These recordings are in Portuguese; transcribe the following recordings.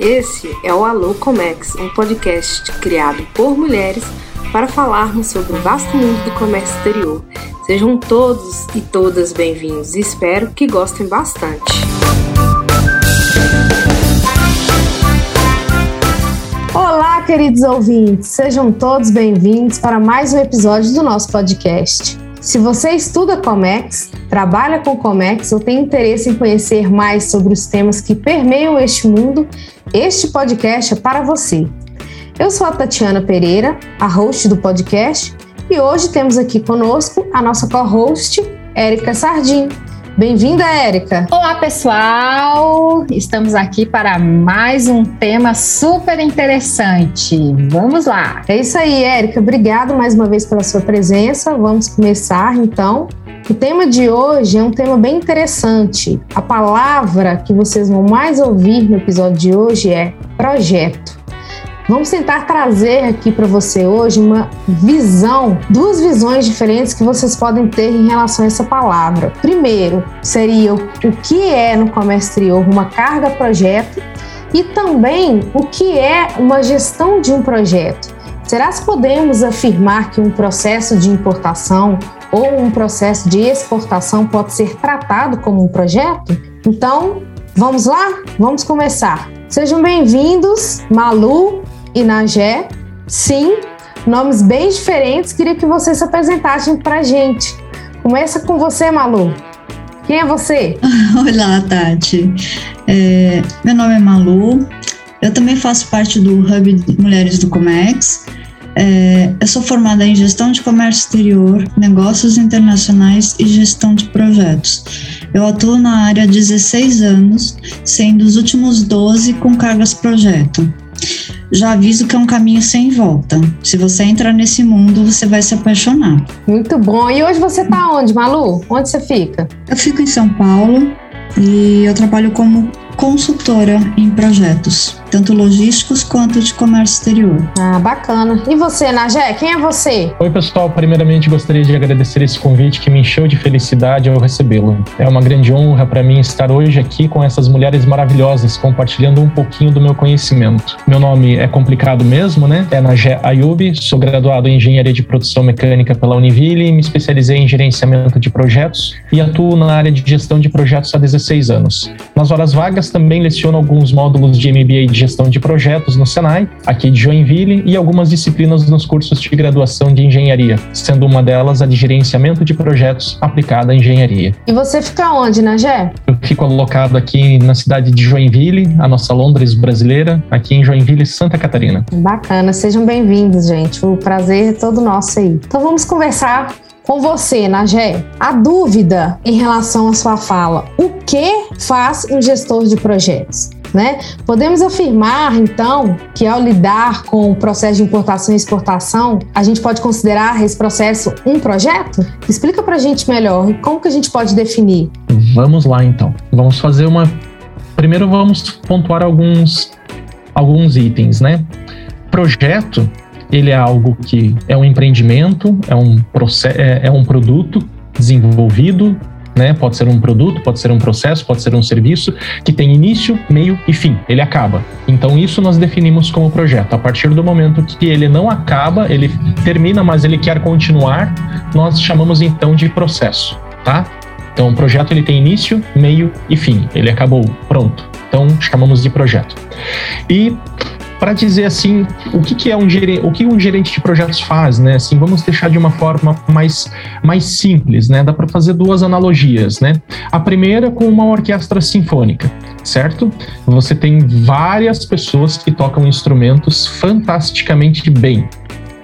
Esse é o Alô Comex, um podcast criado por mulheres para falarmos sobre o vasto mundo do comércio exterior. Sejam todos e todas bem-vindos e espero que gostem bastante. Olá, queridos ouvintes, sejam todos bem-vindos para mais um episódio do nosso podcast. Se você estuda Comex, trabalha com Comex ou tem interesse em conhecer mais sobre os temas que permeiam este mundo, este podcast é para você. Eu sou a Tatiana Pereira, a host do podcast, e hoje temos aqui conosco a nossa co-host, Érica Sardim. Bem-vinda, Érica! Olá, pessoal! Estamos aqui para mais um tema super interessante. Vamos lá! É isso aí, Érica. Obrigado mais uma vez pela sua presença. Vamos começar, então. O tema de hoje é um tema bem interessante. A palavra que vocês vão mais ouvir no episódio de hoje é projeto. Vamos tentar trazer aqui para você hoje uma visão, duas visões diferentes que vocês podem ter em relação a essa palavra. Primeiro, seria o que é no comércio exterior uma carga projeto e também o que é uma gestão de um projeto. Será que podemos afirmar que um processo de importação ou um processo de exportação pode ser tratado como um projeto? Então, vamos lá? Vamos começar. Sejam bem-vindos, Malu e Nagé. Sim, nomes bem diferentes. Queria que vocês se apresentassem para a gente. Começa com você, Malu. Quem é você? Olá, Tati. É, meu nome é Malu. Eu também faço parte do Hub Mulheres do Comex. É, eu sou formada em gestão de comércio exterior, negócios internacionais e gestão de projetos. Eu atuo na área há 16 anos, sendo os últimos 12 com cargas projeto já aviso que é um caminho sem volta. Se você entrar nesse mundo, você vai se apaixonar. Muito bom. E hoje você está onde, Malu? Onde você fica? Eu fico em São Paulo e eu trabalho como consultora em projetos tanto logísticos quanto de comércio exterior. Ah, bacana. E você, Najé, quem é você? Oi, pessoal. Primeiramente, gostaria de agradecer esse convite que me encheu de felicidade ao recebê-lo. É uma grande honra para mim estar hoje aqui com essas mulheres maravilhosas, compartilhando um pouquinho do meu conhecimento. Meu nome é complicado mesmo, né? É Najé Ayub, sou graduado em Engenharia de Produção Mecânica pela Univille e me especializei em gerenciamento de projetos e atuo na área de gestão de projetos há 16 anos. Nas horas vagas também leciono alguns módulos de MBA de gestão de projetos no Senai, aqui de Joinville, e algumas disciplinas nos cursos de graduação de engenharia, sendo uma delas a de gerenciamento de projetos aplicada à engenharia. E você fica onde, Nagé? Eu fico alocado aqui na cidade de Joinville, a nossa Londres brasileira, aqui em Joinville, Santa Catarina. Bacana, sejam bem-vindos, gente. O prazer é todo nosso aí. Então vamos conversar com você, Nagé. A dúvida em relação à sua fala: o que faz um gestor de projetos? Né? Podemos afirmar, então, que ao lidar com o processo de importação e exportação, a gente pode considerar esse processo um projeto? Explica para a gente melhor como que a gente pode definir. Vamos lá, então. Vamos fazer uma. Primeiro, vamos pontuar alguns, alguns itens, né? Projeto, ele é algo que é um empreendimento, é um, processo, é, é um produto desenvolvido né? Pode ser um produto, pode ser um processo, pode ser um serviço que tem início, meio e fim. Ele acaba. Então isso nós definimos como projeto. A partir do momento que ele não acaba, ele termina, mas ele quer continuar, nós chamamos então de processo, tá? Então o projeto ele tem início, meio e fim. Ele acabou, pronto. Então chamamos de projeto. E para dizer assim o que, que é um gerente, o que um gerente de projetos faz, né? Assim, vamos deixar de uma forma mais, mais simples, né? Dá para fazer duas analogias, né? A primeira com uma orquestra sinfônica, certo? Você tem várias pessoas que tocam instrumentos fantasticamente bem.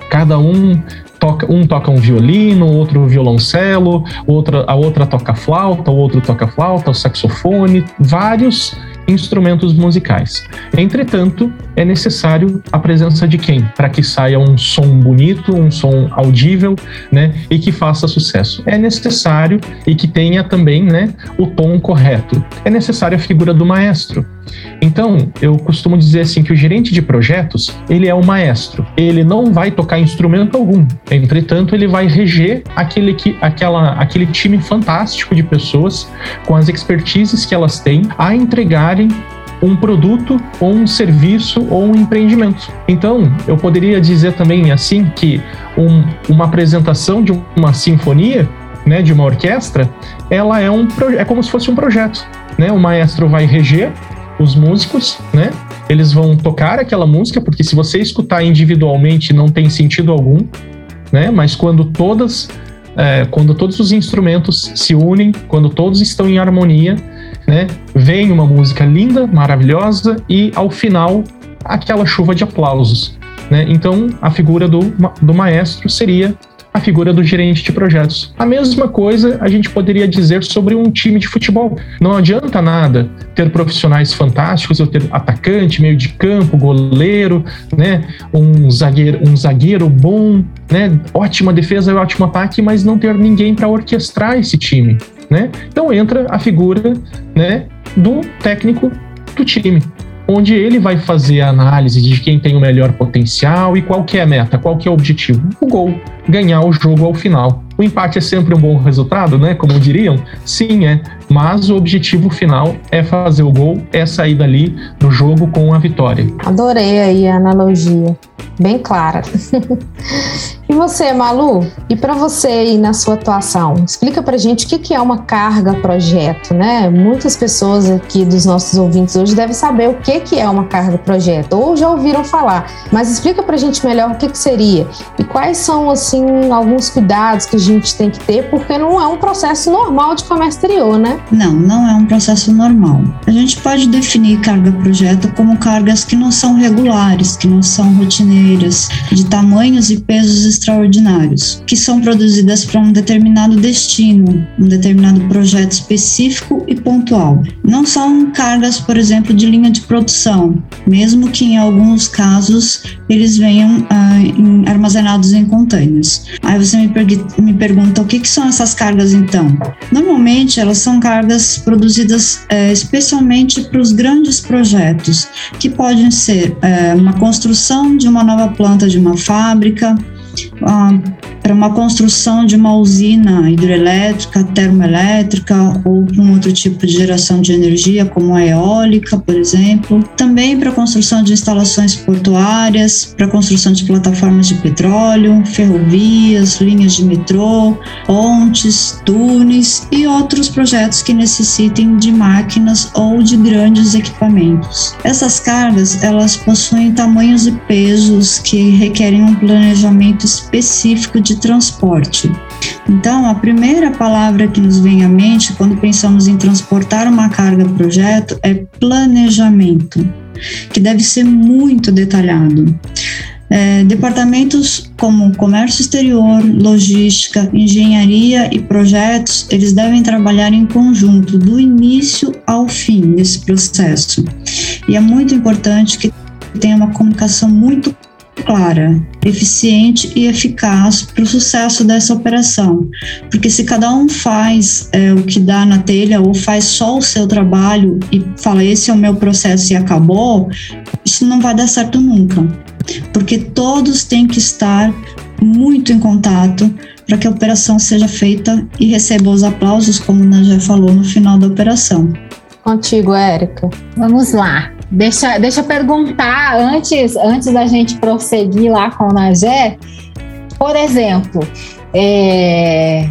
Cada um toca, um toca um violino, outro violoncelo, outra, a outra toca flauta, o outro toca flauta, o saxofone, vários instrumentos musicais. Entretanto, é necessário a presença de quem? Para que saia um som bonito, um som audível, né, e que faça sucesso. É necessário e que tenha também, né, o tom correto. É necessária a figura do maestro. Então, eu costumo dizer assim que o gerente de projetos, ele é o maestro. Ele não vai tocar instrumento algum. Entretanto, ele vai reger aquele, aquela, aquele time fantástico de pessoas com as expertises que elas têm a entregarem um produto ou um serviço ou um empreendimento. Então, eu poderia dizer também assim que um, uma apresentação de uma sinfonia, né, de uma orquestra, ela é um é como se fosse um projeto, né? O maestro vai reger os músicos, né? Eles vão tocar aquela música, porque se você escutar individualmente não tem sentido algum, né? Mas quando todas, é, quando todos os instrumentos se unem, quando todos estão em harmonia, né? Vem uma música linda, maravilhosa e ao final aquela chuva de aplausos, né? Então a figura do, do maestro seria a figura do gerente de projetos. A mesma coisa a gente poderia dizer sobre um time de futebol. Não adianta nada ter profissionais fantásticos, eu ter atacante, meio de campo, goleiro, né, um zagueiro, um zagueiro bom, né, ótima defesa e ótimo ataque, mas não ter ninguém para orquestrar esse time, né? Então entra a figura, né, do técnico do time onde ele vai fazer a análise de quem tem o melhor potencial e qual que é a meta, qual que é o objetivo. O gol, ganhar o jogo ao final. O empate é sempre um bom resultado, né? Como diriam? Sim, é. Mas o objetivo final é fazer o gol, é sair dali do jogo com a vitória. Adorei aí a analogia. Bem clara. e você, Malu? E para você aí na sua atuação, explica pra gente o que é uma carga projeto, né? Muitas pessoas aqui dos nossos ouvintes hoje devem saber o que é uma carga projeto, ou já ouviram falar, mas explica pra gente melhor o que, seria e quais são, assim, alguns cuidados que gente tem que ter, porque não é um processo normal de comércio exterior, né? Não, não é um processo normal. A gente pode definir carga-projeto como cargas que não são regulares, que não são rotineiras, de tamanhos e pesos extraordinários, que são produzidas para um determinado destino, um determinado projeto específico e pontual. Não são cargas, por exemplo, de linha de produção, mesmo que em alguns casos eles venham ah, em, armazenados em containers. Aí você me, me pergunta o que, que são essas cargas então. Normalmente elas são cargas produzidas é, especialmente para os grandes projetos, que podem ser é, uma construção de uma nova planta de uma fábrica, Um, para uma construção de uma usina hidrelétrica, termoelétrica ou um outro tipo de geração de energia, como a eólica, por exemplo. Também para a construção de instalações portuárias, para a construção de plataformas de petróleo, ferrovias, linhas de metrô, pontes, túneis e outros projetos que necessitem de máquinas ou de grandes equipamentos. Essas cargas, elas possuem tamanhos e pesos que requerem um planejamento específico de transporte. Então, a primeira palavra que nos vem à mente quando pensamos em transportar uma carga projeto é planejamento, que deve ser muito detalhado. É, departamentos como comércio exterior, logística, engenharia e projetos, eles devem trabalhar em conjunto do início ao fim desse processo. E é muito importante que tenha uma comunicação muito clara, eficiente e eficaz para o sucesso dessa operação. Porque se cada um faz é, o que dá na telha ou faz só o seu trabalho e fala esse é o meu processo e acabou, isso não vai dar certo nunca. Porque todos têm que estar muito em contato para que a operação seja feita e receba os aplausos, como a já falou no final da operação. Contigo, Érica. Vamos lá. Deixa, deixa eu perguntar antes, antes da gente prosseguir lá com o Nagé. Por exemplo, é,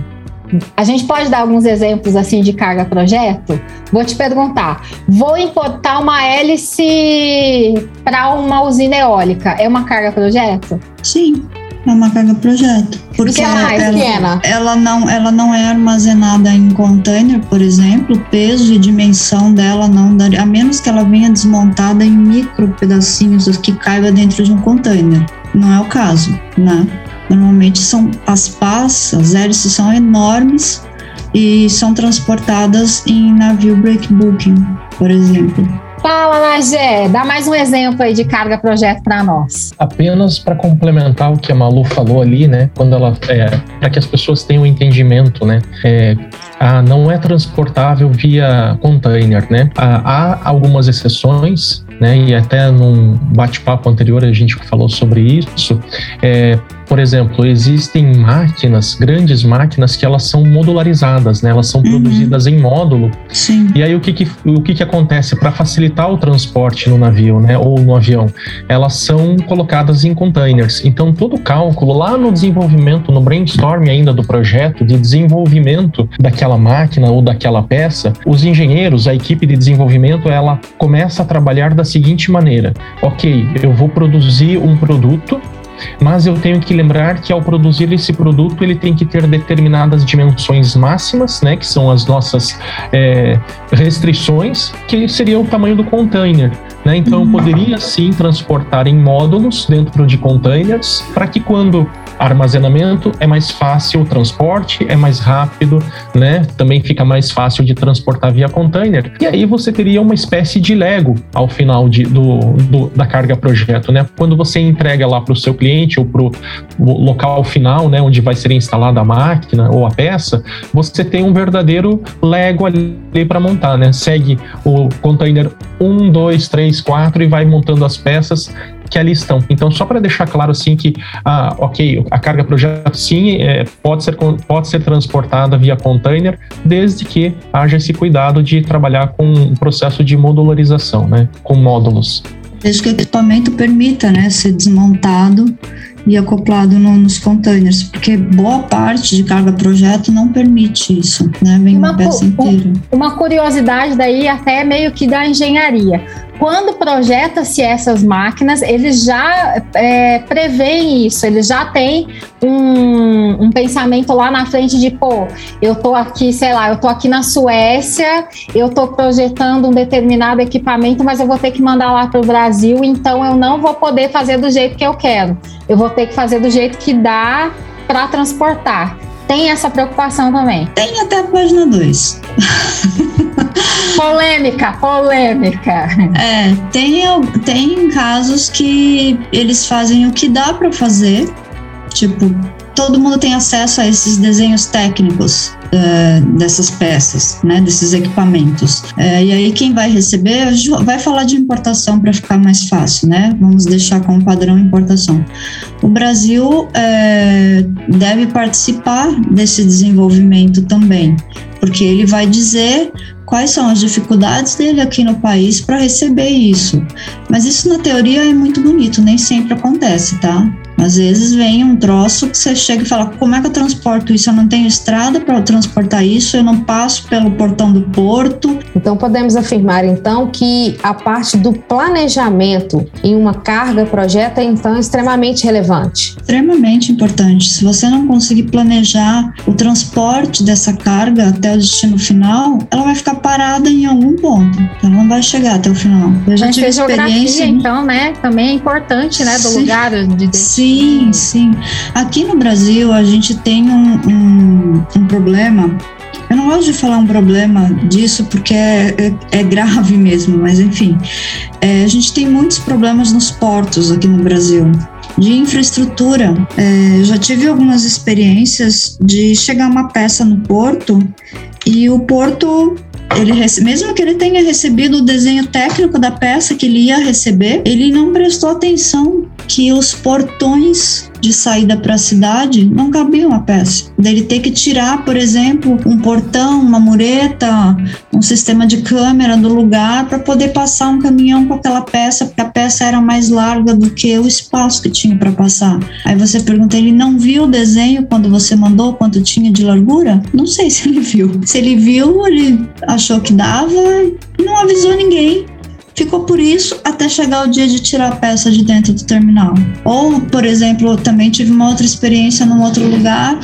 a gente pode dar alguns exemplos assim de carga projeto? Vou te perguntar. Vou importar uma hélice para uma usina eólica. É uma carga projeto? Sim. É uma carga projeto. Porque é mais ela, pequena? Ela não, ela não é armazenada em container, por exemplo, o peso e dimensão dela não daria, a menos que ela venha desmontada em micro pedacinhos que caiba dentro de um container. Não é o caso, né? Normalmente são as pás, as hélices são enormes e são transportadas em navio breakbooking, por exemplo. Fala, Nagé, dá mais um exemplo aí de carga projeto para nós. Apenas para complementar o que a Malu falou ali, né? Quando ela é, para que as pessoas tenham um entendimento, né? É, a, não é transportável via container, né? há algumas exceções né? E até num bate-papo anterior a gente falou sobre isso. É, por exemplo, existem máquinas, grandes máquinas, que elas são modularizadas, né? Elas são uhum. produzidas em módulo. Sim. E aí o que, que o que, que acontece para facilitar o transporte no navio, né? Ou no avião, elas são colocadas em containers. Então todo o cálculo lá no desenvolvimento, no brainstorm ainda do projeto de desenvolvimento daquela máquina ou daquela peça, os engenheiros, a equipe de desenvolvimento, ela começa a trabalhar da seguinte maneira: ok, eu vou produzir um produto mas eu tenho que lembrar que ao produzir esse produto ele tem que ter determinadas dimensões máximas, né, que são as nossas é, restrições, que seria o tamanho do container. Né? Então eu poderia sim transportar em módulos dentro de containers para que quando armazenamento é mais fácil o transporte, é mais rápido, né? Também fica mais fácil de transportar via container. E aí você teria uma espécie de Lego ao final de, do, do, da carga projeto, né? Quando você entrega lá para o seu cliente ou para o local final, né, onde vai ser instalada a máquina ou a peça, você tem um verdadeiro Lego ali para montar, né? Segue o container 1, 2, 3, 4 e vai montando as peças que ali estão. Então, só para deixar claro assim que, ah, ok, a carga projeto sim é, pode, ser, pode ser transportada via container, desde que haja esse cuidado de trabalhar com um processo de modularização, né, com módulos. Desde que o equipamento permita né, ser desmontado e acoplado no, nos containers, porque boa parte de carga projeto não permite isso, né? Vem uma, uma peça inteira. Uma curiosidade daí até meio que da engenharia quando projeta-se essas máquinas, eles já é, isso, eles já têm um, um, pensamento lá na frente de, pô, eu tô aqui, sei lá, eu tô aqui na Suécia, eu tô projetando um determinado equipamento, mas eu vou ter que mandar lá para o Brasil, então eu não vou poder fazer do jeito que eu quero. Eu vou ter que fazer do jeito que dá para transportar. Tem essa preocupação também. Tem até a página 2. polêmica, polêmica. É, tem, tem casos que eles fazem o que dá para fazer, tipo, todo mundo tem acesso a esses desenhos técnicos uh, dessas peças, né, desses equipamentos. Uh, e aí quem vai receber, vai falar de importação para ficar mais fácil, né? Vamos deixar como padrão importação. O Brasil uh, deve participar desse desenvolvimento também, porque ele vai dizer quais são as dificuldades dele aqui no país para receber isso. Mas isso na teoria é muito bonito, nem sempre acontece, tá? Às vezes vem um troço que você chega e fala: como é que eu transporto isso? Eu não tenho estrada para transportar isso, eu não passo pelo portão do porto. Então podemos afirmar então que a parte do planejamento em uma carga projeto é então extremamente relevante. Extremamente importante. Se você não conseguir planejar o transporte dessa carga até o destino final, ela vai ficar parada em algum ponto. Ela não vai chegar até o final. Eu já Mas tive experiência. então, né? Também é importante, né? Do Sim. lugar de Sim Sim, sim. Aqui no Brasil a gente tem um, um, um problema eu não gosto de falar um problema disso porque é, é, é grave mesmo, mas enfim, é, a gente tem muitos problemas nos portos aqui no Brasil. De infraestrutura, é, já tive algumas experiências de chegar uma peça no porto e o porto ele mesmo que ele tenha recebido o desenho técnico da peça que ele ia receber, ele não prestou atenção que os portões de saída para a cidade não cabiam a peça. Dele ter que tirar, por exemplo, um portão, uma mureta, um sistema de câmera do lugar para poder passar um caminhão com aquela peça, porque a peça era mais larga do que o espaço que tinha para passar. Aí você pergunta, ele não viu o desenho quando você mandou quanto tinha de largura? Não sei se ele viu. Se ele viu, ele achou que dava e não avisou ninguém ficou por isso até chegar o dia de tirar a peça de dentro do terminal. Ou, por exemplo, também tive uma outra experiência num outro lugar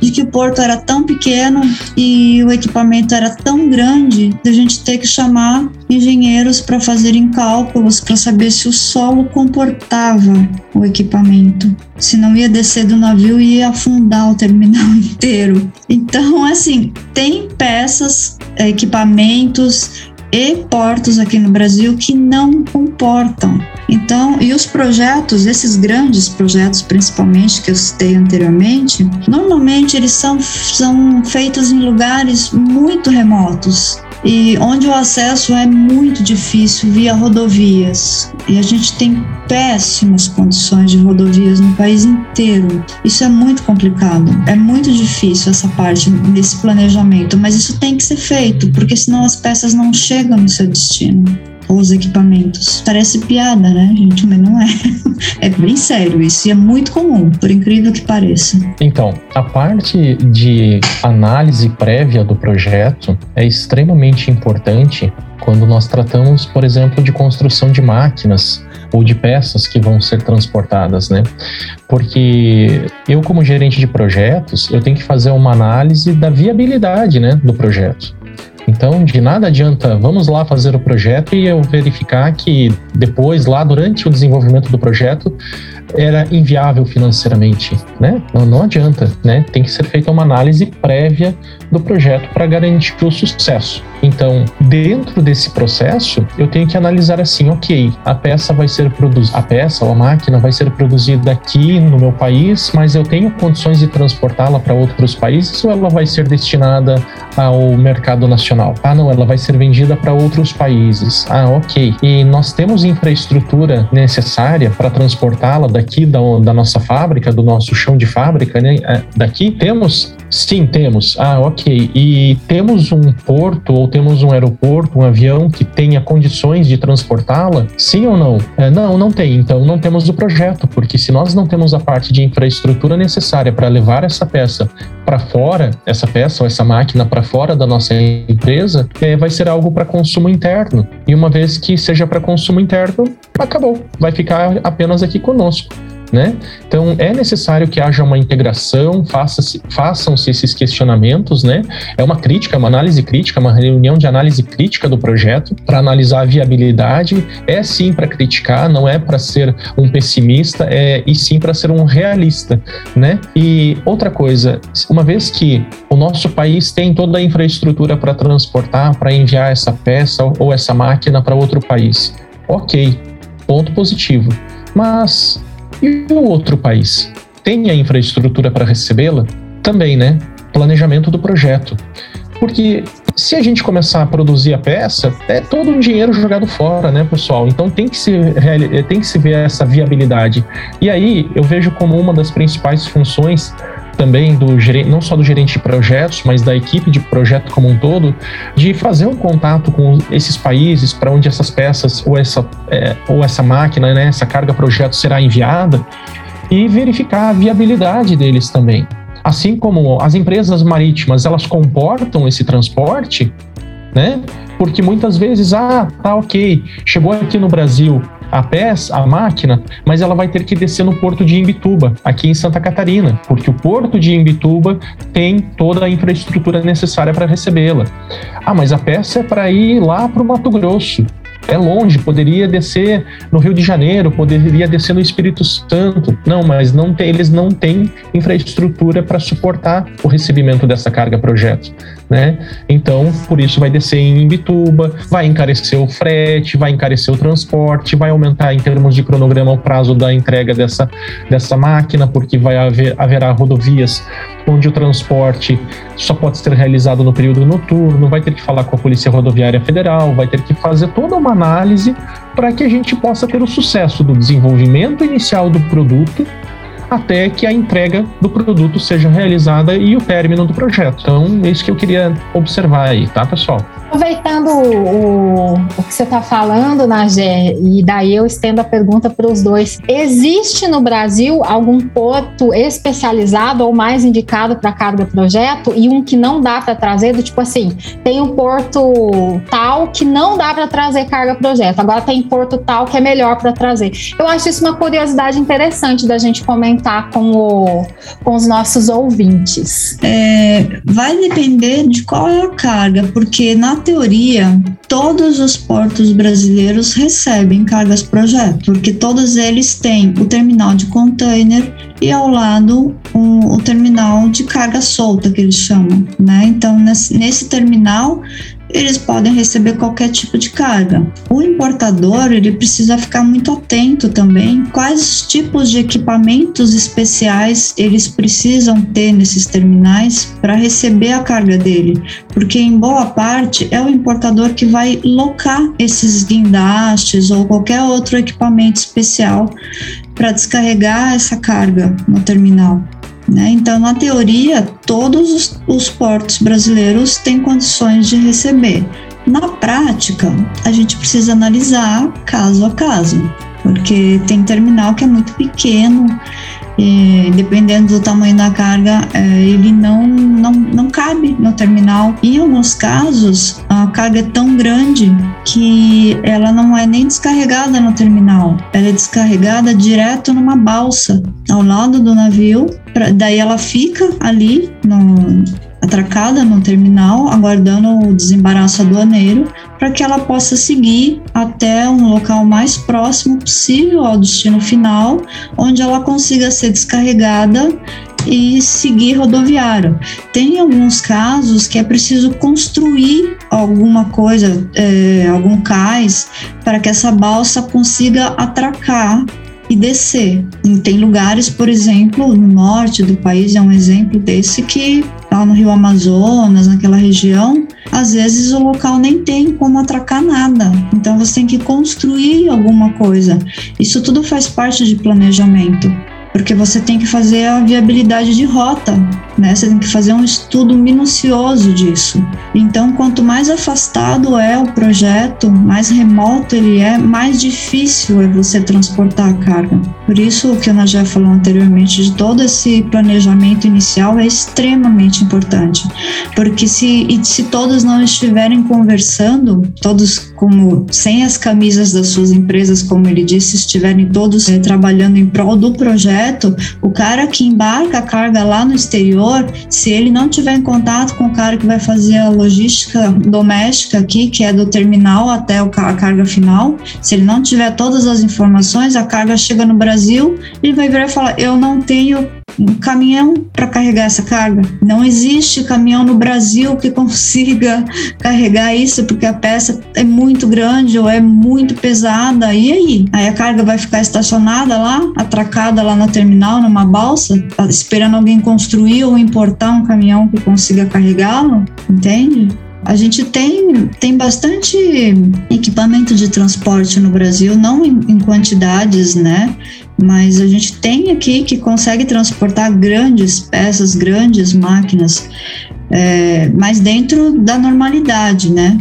de que o porto era tão pequeno e o equipamento era tão grande de a gente ter que chamar engenheiros para fazerem cálculos para saber se o solo comportava o equipamento. Se não ia descer do navio e ia afundar o terminal inteiro. Então, assim, tem peças, equipamentos e portos aqui no Brasil que não comportam. Então, e os projetos, esses grandes projetos principalmente que eu citei anteriormente, normalmente eles são, são feitos em lugares muito remotos. E onde o acesso é muito difícil via rodovias. E a gente tem péssimas condições de rodovias no país inteiro. Isso é muito complicado, é muito difícil essa parte desse planejamento, mas isso tem que ser feito, porque senão as peças não chegam no seu destino os equipamentos. Parece piada, né, gente? Mas não é. É bem sério isso e é muito comum, por incrível que pareça. Então, a parte de análise prévia do projeto é extremamente importante quando nós tratamos, por exemplo, de construção de máquinas ou de peças que vão ser transportadas, né? Porque eu, como gerente de projetos, eu tenho que fazer uma análise da viabilidade, né, do projeto. Então, de nada adianta, vamos lá fazer o projeto e eu verificar que depois, lá durante o desenvolvimento do projeto, era inviável financeiramente, né? Não, não adianta, né? Tem que ser feita uma análise prévia do projeto para garantir o sucesso. Então, dentro desse processo, eu tenho que analisar assim, ok, a peça vai ser produzida, a peça ou a máquina vai ser produzida aqui no meu país, mas eu tenho condições de transportá-la para outros países ou ela vai ser destinada ao mercado nacional? Ah, não, ela vai ser vendida para outros países. Ah, ok. E nós temos infraestrutura necessária para transportá-la daqui da, da nossa fábrica, do nosso chão de fábrica, né? É, daqui temos? Sim, temos. Ah, ok. E temos um porto ou temos um aeroporto, um avião que tenha condições de transportá-la? Sim ou não? É, não, não tem. Então não temos o projeto, porque se nós não temos a parte de infraestrutura necessária para levar essa peça para fora, essa peça ou essa máquina para fora da nossa empresa, é, vai ser algo para consumo interno. E uma vez que seja para consumo interno, acabou. Vai ficar apenas aqui conosco né? Então é necessário que haja uma integração, faça-se, façam-se esses questionamentos, né? É uma crítica, uma análise crítica, uma reunião de análise crítica do projeto para analisar a viabilidade. É sim para criticar, não é para ser um pessimista, é e sim para ser um realista, né? E outra coisa, uma vez que o nosso país tem toda a infraestrutura para transportar, para enviar essa peça ou essa máquina para outro país, ok, ponto positivo. Mas e o outro país? Tem a infraestrutura para recebê-la? Também, né? Planejamento do projeto. Porque se a gente começar a produzir a peça, é todo um dinheiro jogado fora, né, pessoal? Então tem que se, tem que se ver essa viabilidade. E aí eu vejo como uma das principais funções também do gerente, não só do gerente de projetos, mas da equipe de projeto como um todo, de fazer um contato com esses países para onde essas peças ou essa, é, ou essa máquina, né, essa carga projeto será enviada e verificar a viabilidade deles também. Assim como as empresas marítimas, elas comportam esse transporte, né? Porque muitas vezes, ah, tá ok, chegou aqui no Brasil, a peça, a máquina, mas ela vai ter que descer no porto de Imbituba, aqui em Santa Catarina, porque o porto de Imbituba tem toda a infraestrutura necessária para recebê-la. Ah, mas a peça é para ir lá para o Mato Grosso é longe, poderia descer no Rio de Janeiro, poderia descer no Espírito Santo. Não, mas não tem, eles não têm infraestrutura para suportar o recebimento dessa carga projeto, né? Então, por isso vai descer em Imbituba, vai encarecer o frete, vai encarecer o transporte, vai aumentar em termos de cronograma o prazo da entrega dessa, dessa máquina, porque vai haver haverá rodovias onde o transporte só pode ser realizado no período noturno, vai ter que falar com a Polícia Rodoviária Federal, vai ter que fazer toda uma análise para que a gente possa ter o sucesso do desenvolvimento inicial do produto até que a entrega do produto seja realizada e o término do projeto. Então, é isso que eu queria observar aí, tá, pessoal? Aproveitando o, o que você está falando, Nagé, e daí eu estendo a pergunta para os dois. Existe no Brasil algum porto especializado ou mais indicado para carga projeto e um que não dá para trazer? Do tipo assim, tem um porto tal que não dá para trazer carga projeto, agora tem porto tal que é melhor para trazer. Eu acho isso uma curiosidade interessante da gente comentar com, o, com os nossos ouvintes. É, vai depender de qual é a carga, porque na teoria, todos os portos brasileiros recebem cargas projeto, porque todos eles têm o terminal de container e ao lado o, o terminal de carga solta que eles chamam, né? Então nesse, nesse terminal eles podem receber qualquer tipo de carga. O importador, ele precisa ficar muito atento também quais tipos de equipamentos especiais eles precisam ter nesses terminais para receber a carga dele, porque em boa parte é o importador que vai locar esses guindastes ou qualquer outro equipamento especial para descarregar essa carga no terminal. Né? Então, na teoria, todos os, os portos brasileiros têm condições de receber. Na prática, a gente precisa analisar caso a caso, porque tem terminal que é muito pequeno, e, dependendo do tamanho da carga, é, ele não, não, não cabe no terminal. Em alguns casos, a carga é tão grande que ela não é nem descarregada no terminal, ela é descarregada direto numa balsa ao lado do navio. Pra, daí ela fica ali no, atracada no terminal, aguardando o desembaraço aduaneiro, para que ela possa seguir até um local mais próximo possível ao destino final, onde ela consiga ser descarregada e seguir rodoviário. Tem alguns casos que é preciso construir alguma coisa, é, algum cais, para que essa balsa consiga atracar e descer. E tem lugares, por exemplo, no norte do país é um exemplo desse que lá no Rio Amazonas, naquela região, às vezes o local nem tem como atracar nada. Então você tem que construir alguma coisa. Isso tudo faz parte de planejamento porque você tem que fazer a viabilidade de rota, né? Você tem que fazer um estudo minucioso disso. Então, quanto mais afastado é o projeto, mais remoto ele é, mais difícil é você transportar a carga. Por isso, o que a já falou anteriormente, de todo esse planejamento inicial é extremamente importante, porque se, se todos não estiverem conversando, todos como sem as camisas das suas empresas, como ele disse, estiverem todos é, trabalhando em prol do projeto, o cara que embarca a carga lá no exterior, se ele não tiver em contato com o cara que vai fazer a logística doméstica aqui, que é do terminal até a carga final, se ele não tiver todas as informações, a carga chega no Brasil, ele vai virar e falar: Eu não tenho um caminhão para carregar essa carga. Não existe caminhão no Brasil que consiga carregar isso, porque a peça é muito grande ou é muito pesada. E aí? Aí a carga vai ficar estacionada lá, atracada lá no terminal, numa balsa, tá esperando alguém construir ou importar um caminhão que consiga carregá-lo? Entende? A gente tem, tem bastante equipamento de transporte no Brasil, não em, em quantidades, né? Mas a gente tem aqui que consegue transportar grandes peças, grandes máquinas, é, mas dentro da normalidade, né?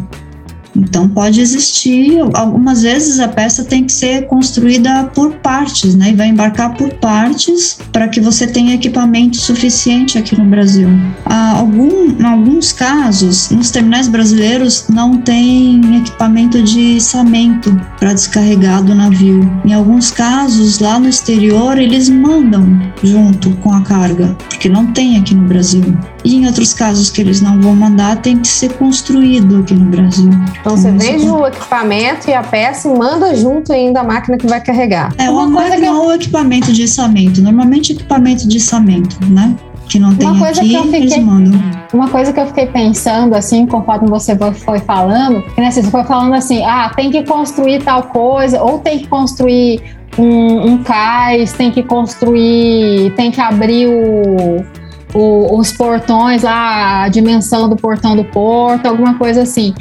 Então pode existir, algumas vezes a peça tem que ser construída por partes, né? E vai embarcar por partes para que você tenha equipamento suficiente aqui no Brasil. Há algum, em alguns casos, nos terminais brasileiros não tem equipamento de içamento para descarregar do navio. Em alguns casos, lá no exterior, eles mandam junto com a carga, porque não tem aqui no Brasil. E em outros casos que eles não vão mandar, tem que ser construído aqui no Brasil. Então você vende o equipamento e a peça e manda junto ainda a máquina que vai carregar. É uma, uma coisa que não é o equipamento de içamento, normalmente equipamento de içamento, né? Que não tem uma coisa aqui, que eu fiquei, eles mandam. Uma coisa que eu fiquei pensando, assim, conforme você foi falando, né, você foi falando assim, ah, tem que construir tal coisa, ou tem que construir um, um cais, tem que construir, tem que abrir o o, os portões lá, a dimensão do portão do porto, alguma coisa assim.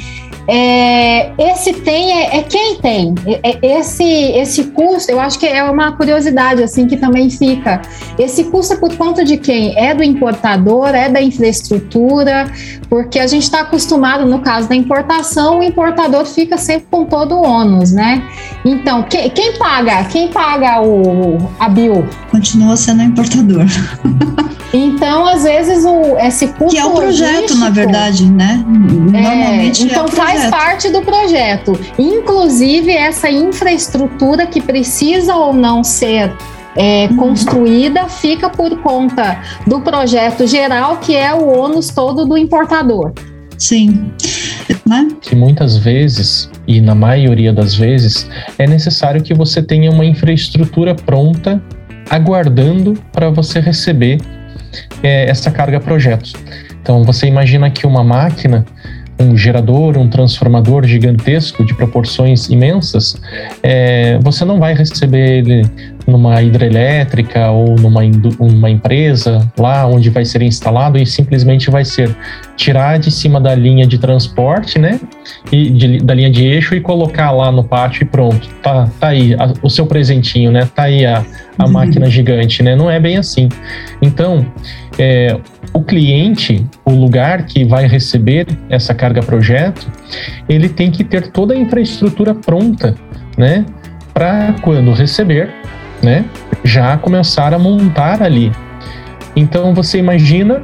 É, esse tem é, é quem tem. É, é, esse, esse custo, eu acho que é uma curiosidade assim que também fica. Esse custo é por conta de quem? É do importador, é da infraestrutura, porque a gente está acostumado, no caso da importação, o importador fica sempre com todo o ônus, né? Então, que, quem paga? Quem paga o, a bio? Continua sendo importador. Então, às vezes, o, esse custo. Que é o projeto, na verdade, né? É, Normalmente. É, então, é faz parte do projeto. Inclusive, essa infraestrutura que precisa ou não ser é, uhum. construída fica por conta do projeto geral, que é o ônus todo do importador. Sim. Né? Que muitas vezes, e na maioria das vezes, é necessário que você tenha uma infraestrutura pronta, aguardando para você receber é, essa carga projetos. Então, você imagina que uma máquina, um gerador, um transformador gigantesco de proporções imensas, é, você não vai receber ele numa hidrelétrica ou numa uma empresa lá onde vai ser instalado e simplesmente vai ser tirar de cima da linha de transporte, né? E de, da linha de eixo e colocar lá no pátio e pronto. Tá, tá aí a, o seu presentinho, né? Tá aí a, a uhum. máquina gigante, né? Não é bem assim. Então, é, o cliente, o lugar que vai receber essa carga projeto, ele tem que ter toda a infraestrutura pronta, né? Para quando receber, né? Já começar a montar ali. Então você imagina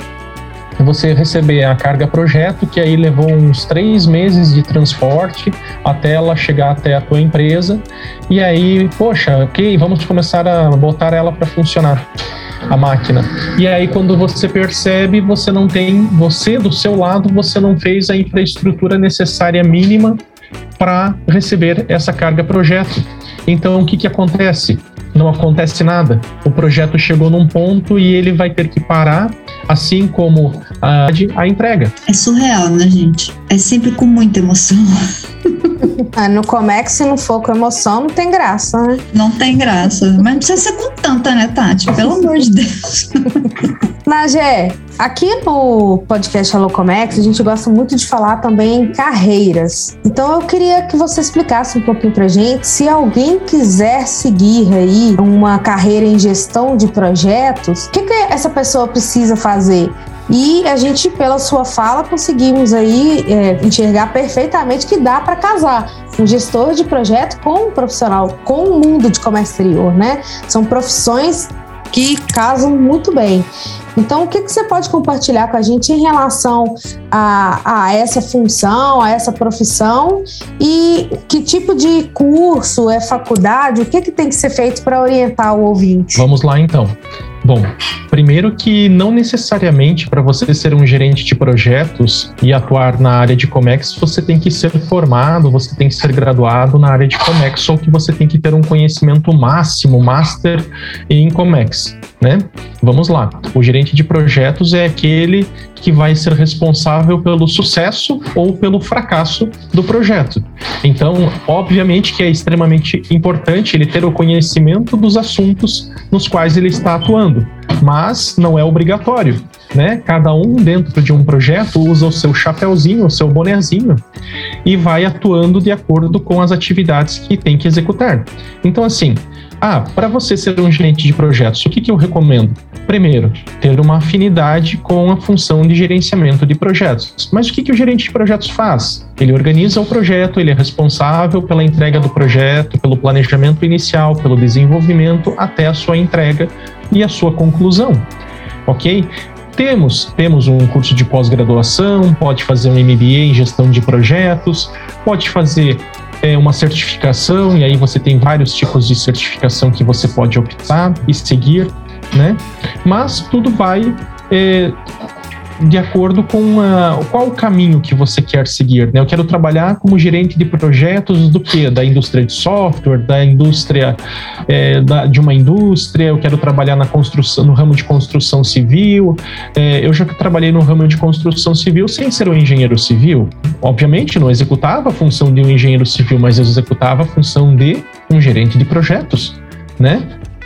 você receber a carga projeto, que aí levou uns três meses de transporte até ela chegar até a tua empresa, e aí, poxa, ok, vamos começar a botar ela para funcionar a máquina. E aí, quando você percebe, você não tem, você do seu lado, você não fez a infraestrutura necessária mínima para receber essa carga projeto. Então, o que, que acontece? Não acontece nada. O projeto chegou num ponto e ele vai ter que parar, assim como a, a entrega. É surreal, né, gente? É sempre com muita emoção. Ah, no Comex, se não for com emoção, não tem graça, né? Não tem graça. Mas não precisa ser com tanta, né, Tati? Pelo amor de Deus. Nagé, aqui no podcast Hello Comex, a gente gosta muito de falar também em carreiras. Então eu queria que você explicasse um pouquinho pra gente se alguém quiser seguir aí uma carreira em gestão de projetos, o que, que essa pessoa precisa fazer? E a gente, pela sua fala, conseguimos aí é, enxergar perfeitamente que dá para casar um gestor de projeto com um profissional, com o mundo de comércio exterior, né? São profissões que casam muito bem. Então, o que, que você pode compartilhar com a gente em relação a, a essa função, a essa profissão e que tipo de curso, é faculdade, o que, que tem que ser feito para orientar o ouvinte? Vamos lá, então. Bom, primeiro que não necessariamente para você ser um gerente de projetos e atuar na área de Comex, você tem que ser formado, você tem que ser graduado na área de Comex ou que você tem que ter um conhecimento máximo, master em Comex, né? Vamos lá. O gerente de projetos é aquele que vai ser responsável pelo sucesso ou pelo fracasso do projeto. Então, obviamente que é extremamente importante ele ter o conhecimento dos assuntos nos quais ele está atuando, mas não é obrigatório. Né? Cada um dentro de um projeto usa o seu chapéuzinho, o seu bonezinho e vai atuando de acordo com as atividades que tem que executar. Então, assim, ah, para você ser um gerente de projetos, o que, que eu recomendo? Primeiro, ter uma afinidade com a função de gerenciamento de projetos. Mas o que, que o gerente de projetos faz? Ele organiza o projeto, ele é responsável pela entrega do projeto, pelo planejamento inicial, pelo desenvolvimento até a sua entrega e a sua conclusão. Ok? Temos, temos um curso de pós-graduação, pode fazer um MBA em gestão de projetos, pode fazer é, uma certificação, e aí você tem vários tipos de certificação que você pode optar e seguir né? Mas tudo vai é, de acordo com a, qual o caminho que você quer seguir. Né? Eu quero trabalhar como gerente de projetos do que? Da indústria de software, da indústria é, da, de uma indústria. Eu quero trabalhar na construção, no ramo de construção civil. É, eu já trabalhei no ramo de construção civil sem ser um engenheiro civil. Obviamente, não executava a função de um engenheiro civil, mas eu executava a função de um gerente de projetos, né?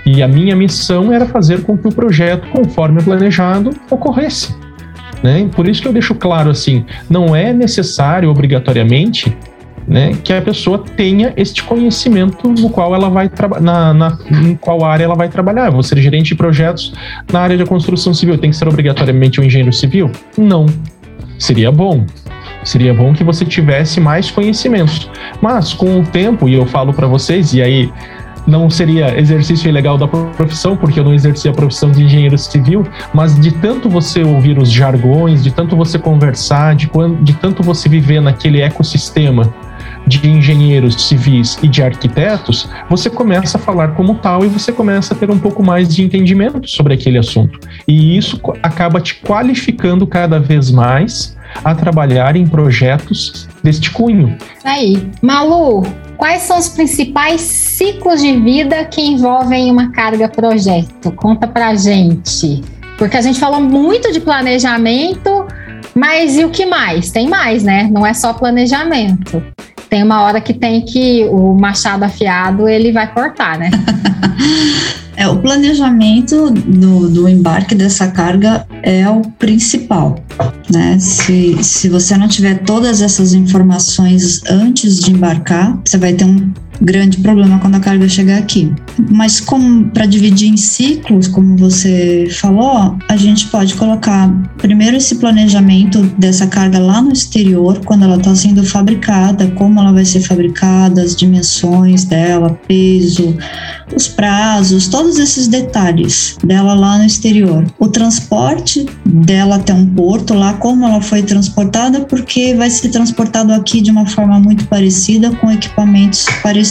E a minha missão era fazer com que o projeto, conforme planejado, ocorresse. Né? Por isso que eu deixo claro assim, não é necessário obrigatoriamente né, que a pessoa tenha este conhecimento no qual ela vai na, na em qual área ela vai trabalhar. Eu vou ser gerente de projetos na área de construção civil. Tem que ser obrigatoriamente um engenheiro civil? Não. Seria bom. Seria bom que você tivesse mais conhecimentos. Mas com o tempo, e eu falo para vocês, e aí não seria exercício ilegal da profissão, porque eu não exercia a profissão de engenheiro civil, mas de tanto você ouvir os jargões, de tanto você conversar, de, de tanto você viver naquele ecossistema de engenheiros civis e de arquitetos, você começa a falar como tal e você começa a ter um pouco mais de entendimento sobre aquele assunto. E isso acaba te qualificando cada vez mais a trabalhar em projetos deste cunho. Aí, Malu, quais são os principais ciclos de vida que envolvem uma carga projeto? Conta pra gente. Porque a gente falou muito de planejamento, Mas e o que mais? Tem mais, né? Não é só planejamento. Tem uma hora que tem que o machado afiado ele vai cortar, né? É, o planejamento do, do embarque dessa carga é o principal. Né? Se, se você não tiver todas essas informações antes de embarcar, você vai ter um grande problema quando a carga chegar aqui. Mas como para dividir em ciclos, como você falou, a gente pode colocar primeiro esse planejamento dessa carga lá no exterior, quando ela está sendo fabricada, como ela vai ser fabricada, as dimensões dela, peso, os prazos, todos esses detalhes dela lá no exterior. O transporte dela até um porto lá, como ela foi transportada, porque vai ser transportado aqui de uma forma muito parecida com equipamentos parecidos,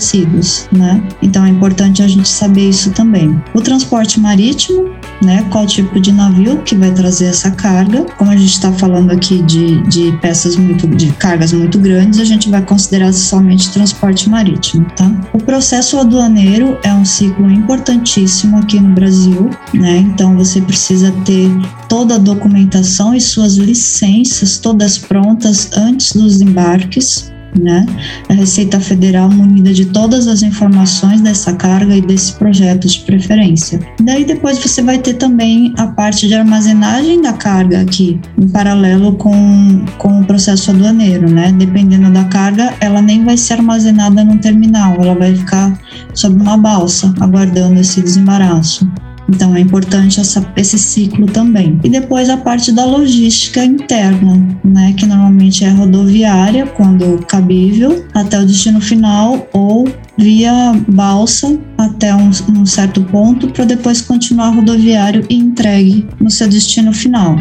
né? Então é importante a gente saber isso também. O transporte marítimo, né? Qual tipo de navio que vai trazer essa carga? Como a gente está falando aqui de, de peças muito, de cargas muito grandes, a gente vai considerar somente transporte marítimo, tá? O processo aduaneiro é um ciclo importantíssimo aqui no Brasil, né? Então você precisa ter toda a documentação e suas licenças todas prontas antes dos embarques né? A Receita Federal munida de todas as informações dessa carga e desse projeto de preferência. Daí depois você vai ter também a parte de armazenagem da carga aqui, em paralelo com, com o processo aduaneiro, né? Dependendo da carga, ela nem vai ser armazenada no terminal, ela vai ficar sob uma balsa, aguardando esse desembaraço. Então é importante essa, esse ciclo também. E depois a parte da logística interna, né, que normalmente é rodoviária, quando cabível, até o destino final ou via balsa até um, um certo ponto para depois continuar rodoviário e entregue no seu destino final.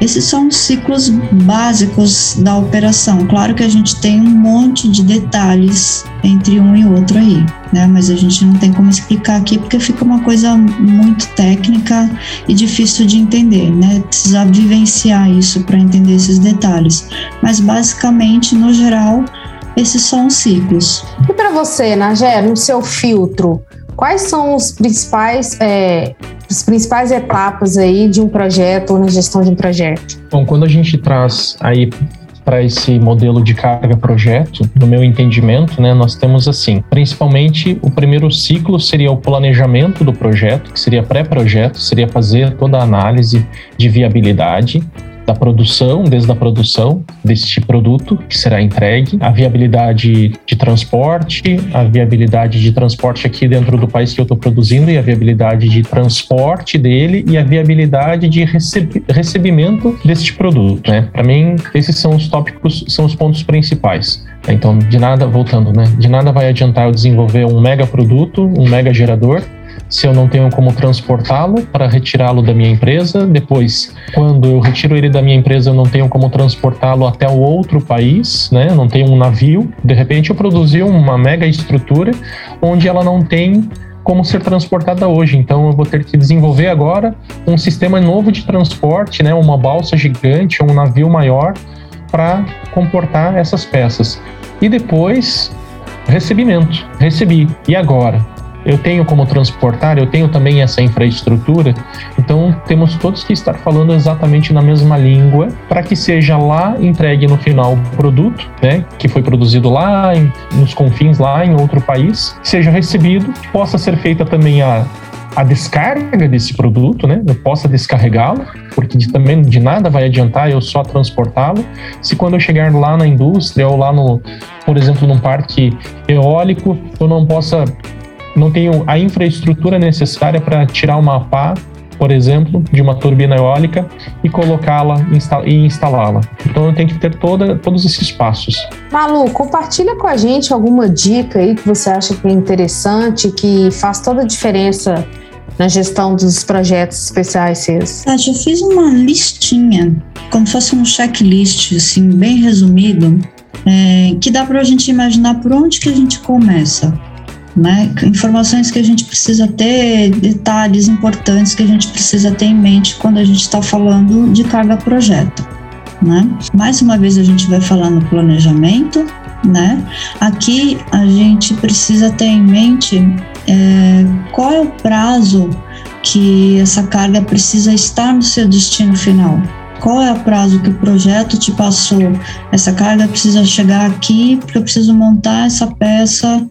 Esses são os ciclos básicos da operação. Claro que a gente tem um monte de detalhes entre um e outro aí, né? Mas a gente não tem como explicar aqui porque fica uma coisa muito técnica e difícil de entender, né? Precisa vivenciar isso para entender esses detalhes. Mas basicamente, no geral, esses são os ciclos. E para você, Nagé, no seu filtro, quais são os principais, é, as principais etapas aí de um projeto ou na gestão de um projeto? Bom, quando a gente traz aí para esse modelo de carga projeto, no meu entendimento, né, nós temos assim, principalmente o primeiro ciclo seria o planejamento do projeto, que seria pré-projeto, seria fazer toda a análise de viabilidade, da produção, desde a produção deste produto que será entregue, a viabilidade de transporte, a viabilidade de transporte aqui dentro do país que eu estou produzindo e a viabilidade de transporte dele e a viabilidade de receb recebimento deste produto, né? Para mim, esses são os tópicos, são os pontos principais. Então, de nada, voltando, né? De nada vai adiantar eu desenvolver um mega produto, um mega gerador, se eu não tenho como transportá-lo para retirá-lo da minha empresa. Depois, quando eu retiro ele da minha empresa, eu não tenho como transportá-lo até o outro país, né? Não tenho um navio. De repente, eu produzi uma mega estrutura onde ela não tem como ser transportada hoje. Então, eu vou ter que desenvolver agora um sistema novo de transporte, né? Uma balsa gigante, um navio maior para comportar essas peças. E depois, recebimento. Recebi. E agora? Eu tenho como transportar, eu tenho também essa infraestrutura. Então, temos todos que estar falando exatamente na mesma língua para que seja lá entregue no final o produto, né, que foi produzido lá em, nos confins lá em outro país, seja recebido, possa ser feita também a a descarga desse produto, né? Eu possa descarregá-lo, porque de, também de nada vai adiantar eu só transportá-lo. Se quando eu chegar lá na indústria ou lá no, por exemplo, num parque eólico, eu não possa não tenho a infraestrutura necessária para tirar uma pá, por exemplo, de uma turbina eólica e colocá-la e instalá-la. Então eu tenho que ter toda, todos esses passos. Malu, compartilha com a gente alguma dica aí que você acha que é interessante, que faz toda a diferença na gestão dos projetos especiais seus? Tati, eu fiz uma listinha, como se fosse um checklist, assim, bem resumido, é, que dá para a gente imaginar por onde que a gente começa né? Informações que a gente precisa ter, detalhes importantes que a gente precisa ter em mente quando a gente está falando de carga projeto, né? Mais uma vez a gente vai falar no planejamento, né? Aqui a gente precisa ter em mente é, qual é o prazo que essa carga precisa estar no seu destino final. Qual é o prazo que o projeto te passou. Essa carga precisa chegar aqui porque eu preciso montar essa peça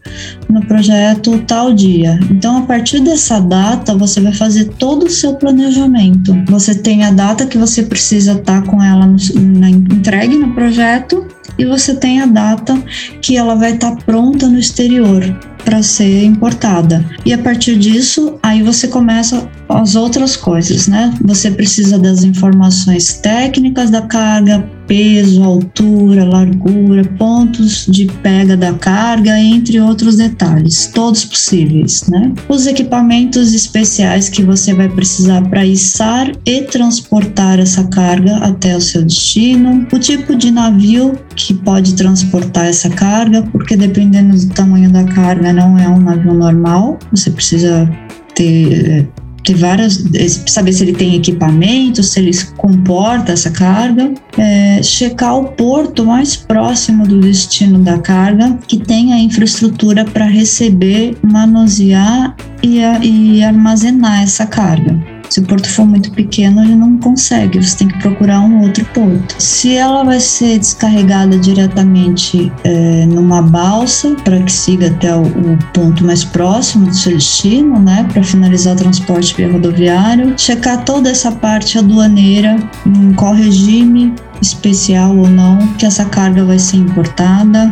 no projeto tal dia. Então, a partir dessa data, você vai fazer todo o seu planejamento. Você tem a data que você precisa estar com ela no, na, entregue no projeto e você tem a data que ela vai estar pronta no exterior para ser importada. E a partir disso, aí você começa as outras coisas, né? Você precisa das informações técnicas da carga, peso, altura, largura, pontos de pega da carga, entre outros detalhes, todos possíveis, né? Os equipamentos especiais que você vai precisar para içar e transportar essa carga até o seu destino, o tipo de navio que pode transportar essa carga, porque dependendo do tamanho da carga, não é um navio normal, você precisa ter ter várias, saber se ele tem equipamento, se ele comporta essa carga, é, checar o porto mais próximo do destino da carga que tenha infraestrutura para receber, manusear e, e armazenar essa carga. Se o porto for muito pequeno, ele não consegue, você tem que procurar um outro porto. Se ela vai ser descarregada diretamente é, numa balsa, para que siga até o, o, ponto mais próximo do seu destino, né, para finalizar o transporte via rodoviário, checar toda essa parte aduaneira, em qual regime especial ou não que essa carga vai ser importada,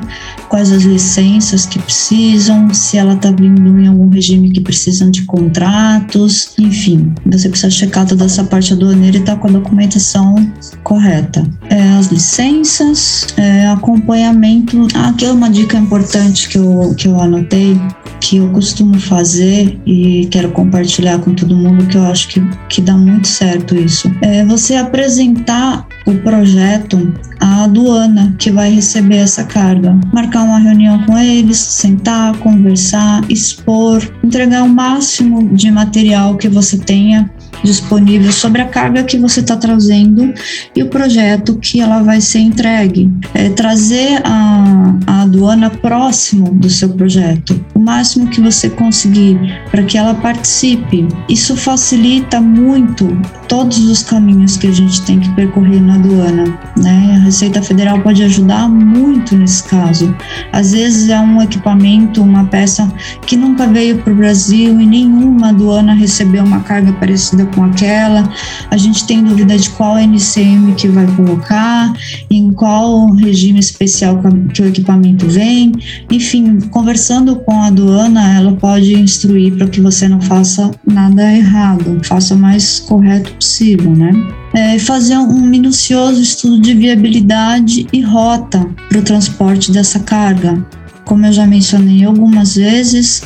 quais as licenças que precisam, se ela está vindo em algum regime que precisam de contratos, enfim, você precisa checar toda essa parte aduaneira e estar tá com a documentação correta. É, as licenças, é, acompanhamento. Aqui é uma dica importante que eu, que eu anotei que eu costumo fazer e quero compartilhar com todo mundo que eu acho que, que dá muito certo isso. É você apresentar o projeto à aduana que vai receber essa carga. Marcar uma reunião com eles, sentar, conversar, expor, entregar o máximo de material que você tenha disponível sobre a carga que você está trazendo e o projeto que ela vai ser entregue. É trazer a, a aduana próximo do seu projeto, o máximo que você conseguir para que ela participe. Isso facilita muito todos os caminhos que a gente tem que percorrer na aduana. Né? A Receita Federal pode ajudar muito nesse caso. Às vezes é um equipamento, uma peça que nunca veio para o Brasil e nenhuma aduana recebeu uma carga parecida com aquela. A gente tem dúvida de qual NCM que vai colocar, em qual regime especial que o equipamento vem. Enfim, conversando com a aduana, ela pode instruir para que você não faça nada errado, faça o mais correto possível, né? É fazer um minucioso estudo de viabilidade e rota para o transporte dessa carga. Como eu já mencionei algumas vezes,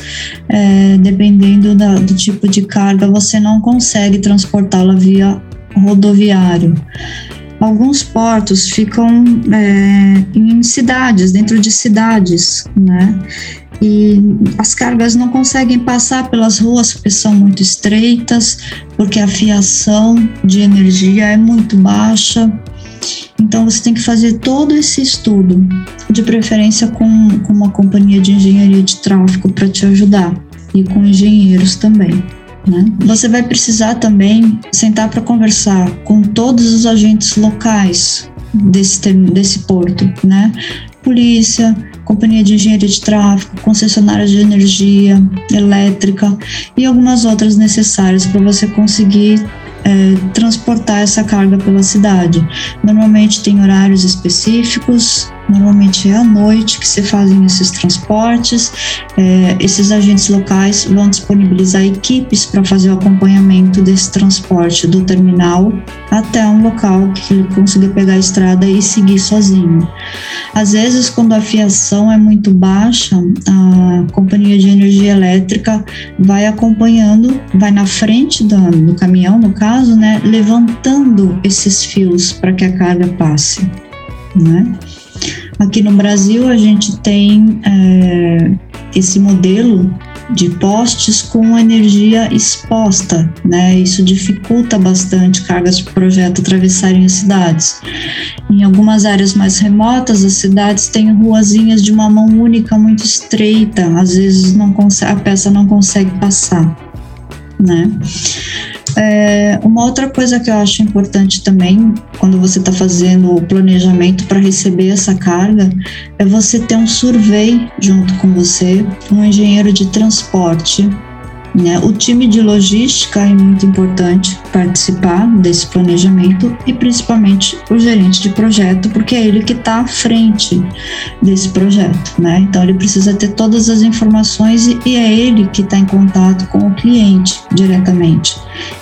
é, dependendo da, do tipo de carga, você não consegue transportá-la via rodoviário. Alguns portos ficam é, em cidades, dentro de cidades, né? e as cargas não conseguem passar pelas ruas porque são muito estreitas, porque a fiação de energia é muito baixa. Então você tem que fazer todo esse estudo, de preferência com, com uma companhia de engenharia de tráfego para te ajudar e com engenheiros também. Né? Você vai precisar também sentar para conversar com todos os agentes locais desse, desse porto, né? Polícia, companhia de engenharia de tráfego, concessionária de energia elétrica e algumas outras necessárias para você conseguir é, transportar essa carga pela cidade. Normalmente tem horários específicos, normalmente é à noite que se fazem esses transportes. É, esses agentes locais vão disponibilizar equipes para fazer o acompanhamento desse transporte do terminal até um local que ele consiga pegar a estrada e seguir sozinho. Às vezes, quando a fiação é muito baixa, a companhia de energia elétrica vai acompanhando, vai na frente do, do caminhão, no caso, né, levantando esses fios para que a carga passe. Né? Aqui no Brasil, a gente tem é, esse modelo de postes com energia exposta, né? Isso dificulta bastante cargas de projeto atravessarem as cidades. Em algumas áreas mais remotas, as cidades têm ruazinhas de uma mão única muito estreita, às vezes não a peça não consegue passar, né? É, uma outra coisa que eu acho importante também, quando você está fazendo o planejamento para receber essa carga, é você ter um survey junto com você, um engenheiro de transporte, né? O time de logística é muito importante participar desse planejamento e principalmente o gerente de projeto, porque é ele que está à frente desse projeto. Né? Então ele precisa ter todas as informações e, é ele que está em contato com o cliente diretamente.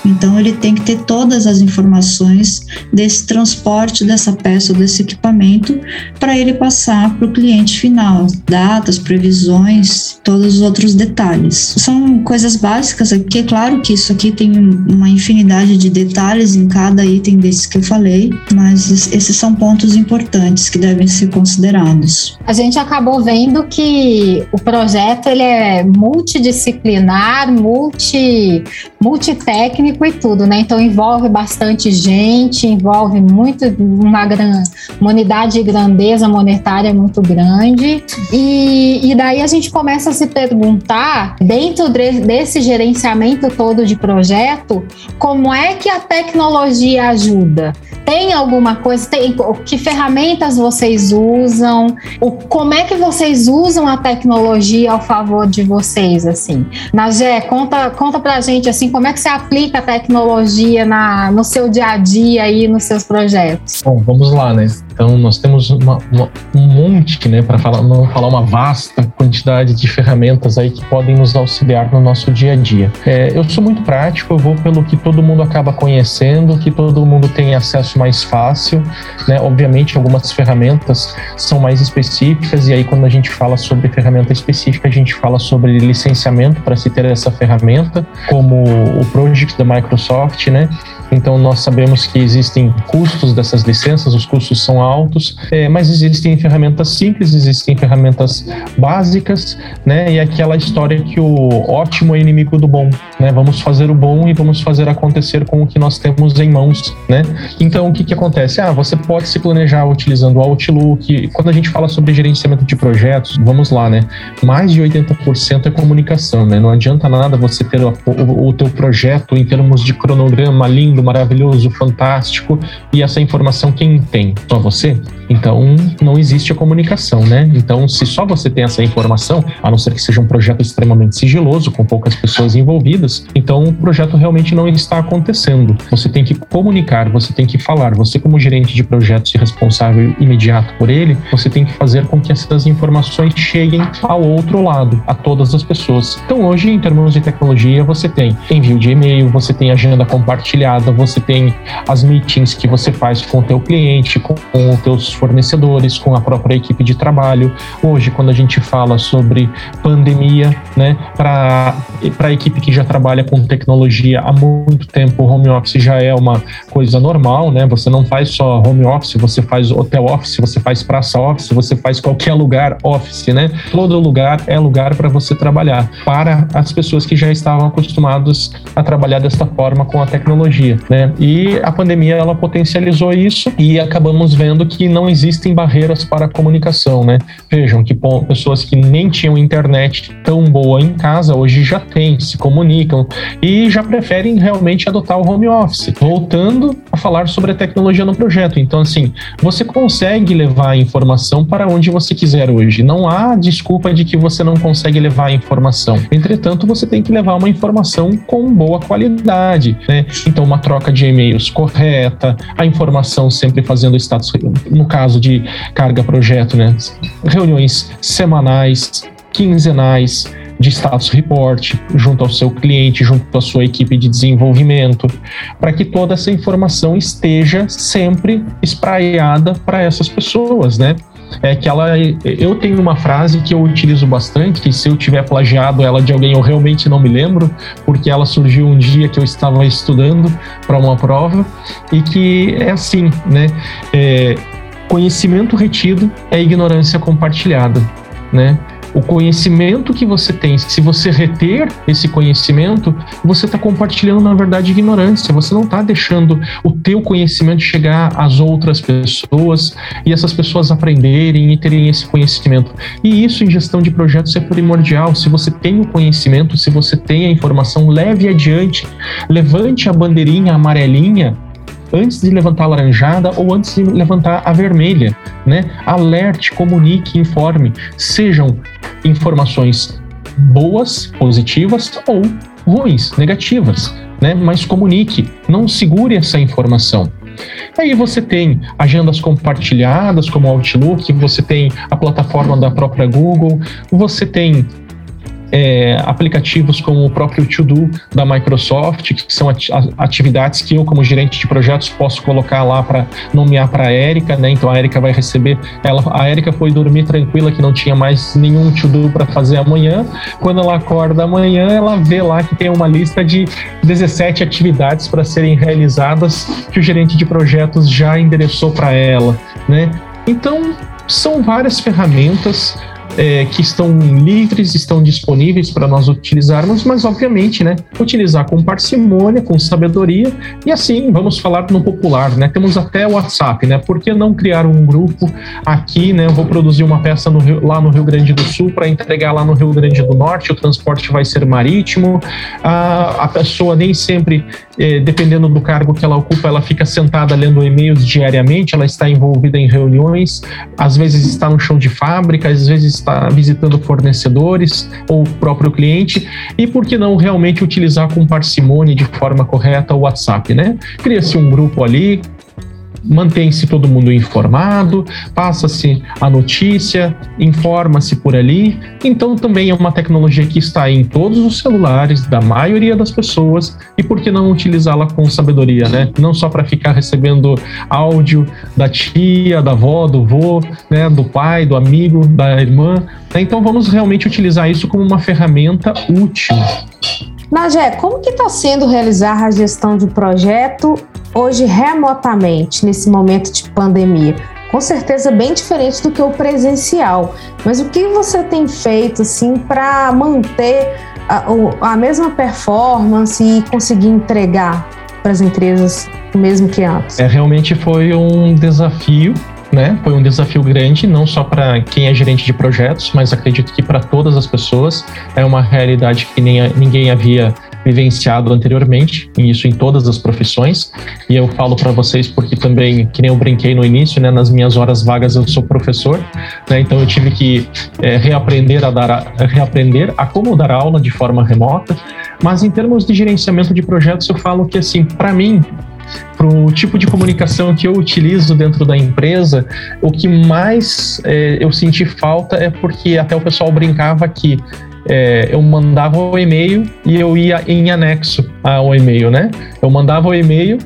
Então ele tem que ter todas as informações desse transporte dessa peça ou desse equipamento para ele passar para o cliente final, datas, previsões, todos os outros detalhes. São coisas básicas aqui, é claro que isso aqui tem uma infinidade de detalhes em cada item desses que eu falei, mas esses são pontos importantes que devem ser considerados. A gente acabou vendo que o projeto ele é multidisciplinar, multi, multitécnico e tudo, né? Então envolve bastante gente, envolve muito uma, gran, uma unidade de grandeza monetária muito grande. E, e daí a gente começa a se perguntar, dentro de, desse esse gerenciamento todo de projeto, como é que a tecnologia ajuda? Tem alguma coisa? Tem, que ferramentas vocês usam? O, como é que vocês usam a tecnologia ao favor de vocês, assim? Nagé, conta, conta pra gente, assim, como é que você aplica a tecnologia na, no seu dia a dia e nos seus projetos? Bom, vamos lá, né? Então, nós temos uma, uma, um monte, né, para falar, não falar uma vasta quantidade de ferramentas aí que podem nos auxiliar no nosso dia a dia. É, eu sou muito prático, eu vou pelo que todo mundo acaba conhecendo, que todo mundo tem acesso mais fácil, né? Obviamente, algumas ferramentas são mais específicas e aí quando a gente fala sobre ferramenta específica, a gente fala sobre licenciamento para se ter essa ferramenta, como o Project da Microsoft, né? Então, nós sabemos que existem custos dessas licenças, os custos são altos, é, mas existem ferramentas simples, existem ferramentas básicas, né? E aquela história que o ótimo é inimigo do bom, né? Vamos fazer o bom e vamos fazer acontecer com o que nós temos em mãos, né? Então, o que, que acontece? Ah, você pode se planejar utilizando o Outlook. Quando a gente fala sobre gerenciamento de projetos, vamos lá, né? Mais de 80% é comunicação, né? Não adianta nada você ter o, o, o teu projeto em termos de cronograma lindo, lindo, maravilhoso, fantástico, e essa informação quem tem? Só você? Então, não existe a comunicação, né? Então, se só você tem essa informação, a não ser que seja um projeto extremamente sigiloso, com poucas pessoas envolvidas, então o projeto realmente não está acontecendo. Você tem que comunicar, você tem que falar. Você, como gerente de projetos e responsável imediato por ele, você tem que fazer com que essas informações cheguem ao outro lado, a todas as pessoas. Então, hoje, em termos de tecnologia, você tem envio de e-mail, você tem agenda compartilhada, você tem as meetings que você faz com o teu cliente, com, com os teus fornecedores, com a própria equipe de trabalho. Hoje, quando a gente fala sobre pandemia, né, para a equipe que já trabalha com tecnologia há muito tempo, o home office já é uma coisa normal, né? Você não faz só home office, você faz hotel office, você faz praça office, você faz qualquer lugar office, né? Todo lugar é lugar para você trabalhar, para as pessoas que já estavam acostumados a trabalhar desta forma com a tecnologia né? E a pandemia ela potencializou isso e acabamos vendo que não existem barreiras para a comunicação, né? Vejam que pessoas que nem tinham internet tão boa em casa hoje já têm, se comunicam e já preferem realmente adotar o home office. Voltando a falar sobre a tecnologia no projeto, então assim, você consegue levar a informação para onde você quiser hoje. Não há desculpa de que você não consegue levar a informação. Entretanto, você tem que levar uma informação com boa qualidade, né? Então, uma troca de e-mails correta, a informação sempre fazendo status, no caso de carga projeto, né? Reuniões semanais, quinzenais, de status report junto ao seu cliente, junto à sua equipe de desenvolvimento, para que toda essa informação esteja sempre espraiada para essas pessoas, né? é que ela. Eu tenho uma frase que eu utilizo bastante, que se eu tiver plagiado ela de alguém, eu realmente não me lembro, porque ela surgiu um dia que eu estava estudando para uma prova, e que é assim, né? É, conhecimento retido é ignorância compartilhada, né? O conhecimento que você tem, se você reter esse conhecimento, você está compartilhando, na verdade, ignorância. Você não está deixando o teu conhecimento chegar às outras pessoas e essas pessoas aprenderem e terem esse conhecimento. E isso em gestão de projetos é primordial. Se você tem o conhecimento, se você tem a informação, leve adiante, levante a bandeirinha amarelinha antes de levantar a laranjada ou antes de levantar a vermelha, né? Alerte, comunique, informe, sejam informações boas, positivas ou ruins, negativas, né? Mas comunique, não segure essa informação. Aí você tem agendas compartilhadas, como Outlook, você tem a plataforma da própria Google, você tem é, aplicativos como o próprio To-Do da Microsoft, que são atividades que eu, como gerente de projetos, posso colocar lá para nomear para a Érica, né? Então a Érica vai receber. Ela, a Érica foi dormir tranquila, que não tinha mais nenhum To-Do para fazer amanhã. Quando ela acorda amanhã, ela vê lá que tem uma lista de 17 atividades para serem realizadas que o gerente de projetos já endereçou para ela, né? Então, são várias ferramentas é, que estão livres, estão disponíveis para nós utilizarmos, mas obviamente, né, utilizar com parcimônia, com sabedoria e assim, vamos falar no popular, né? Temos até o WhatsApp, né? Por que não criar um grupo aqui, né? Eu vou produzir uma peça no Rio, lá no Rio Grande do Sul para entregar lá no Rio Grande do Norte, o transporte vai ser marítimo, a, a pessoa nem sempre, é, dependendo do cargo que ela ocupa, ela fica sentada lendo e-mails diariamente, ela está envolvida em reuniões, às vezes está no chão de fábrica, às vezes está visitando fornecedores ou o próprio cliente, e por que não realmente utilizar com parcimônia de forma correta o WhatsApp, né? Cria-se um grupo ali, mantém-se todo mundo informado, passa-se a notícia, informa-se por ali. Então, também é uma tecnologia que está em todos os celulares da maioria das pessoas e por que não utilizá-la com sabedoria, né? Não só para ficar recebendo áudio da tia, da avó, do vô, né, do pai, do amigo, da irmã. Então, vamos realmente utilizar isso como uma ferramenta útil. Nagé, como que está sendo realizar a gestão de projeto hoje remotamente, nesse momento de pandemia? Com certeza bem diferente do que o presencial. Mas o que você tem feito assim para manter a, a, mesma performance e conseguir entregar para as empresas o mesmo que antes? É, realmente foi um desafio né? Foi um desafio grande, não só para quem é gerente de projetos, mas acredito que para todas as pessoas. É uma realidade que nem, ninguém havia vivenciado anteriormente, e isso em todas as profissões. E eu falo para vocês porque também, que nem eu brinquei no início, né, nas minhas horas vagas eu sou professor, né, então eu tive que é, reaprender a dar, a, reaprender a como dar aula de forma remota. Mas em termos de gerenciamento de projetos, eu falo que assim, para mim para o tipo de comunicação que eu utilizo dentro da empresa, o que mais é, eu senti falta é porque até o pessoal brincava que é, eu mandava o e-mail e eu ia em anexo ao e-mail, né? Eu mandava o e-mail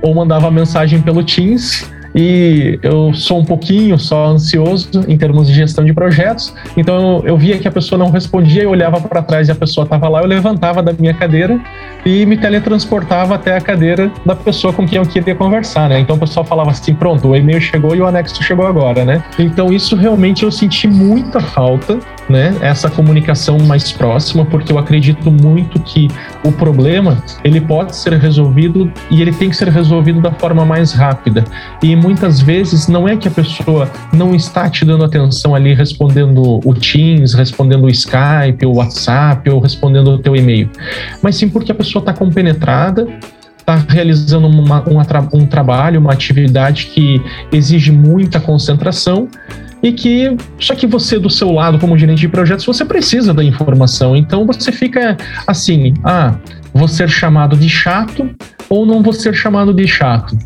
ou mandava mensagem pelo Teams e eu sou um pouquinho só ansioso em termos de gestão de projetos, então eu, via que a pessoa não respondia, eu olhava para trás e a pessoa estava lá, eu levantava da minha cadeira e me teletransportava até a cadeira da pessoa com quem eu queria conversar, né? Então o pessoal falava assim: pronto, o e-mail chegou e o anexo chegou agora, né? Então isso realmente eu senti muita falta, né? Essa comunicação mais próxima, porque eu acredito muito que o problema ele pode ser resolvido e ele tem que ser resolvido da forma mais rápida. E muitas vezes não é que a pessoa não está te dando atenção ali respondendo o Teams, respondendo o Skype, o WhatsApp ou respondendo o teu e-mail, mas sim porque a pessoa está compenetrada, está realizando uma, um, um trabalho, uma atividade que exige muita concentração e que só que você do seu lado como gerente de projetos você precisa da informação. Então você fica assim ah vou ser chamado de chato ou não vou ser chamado de chato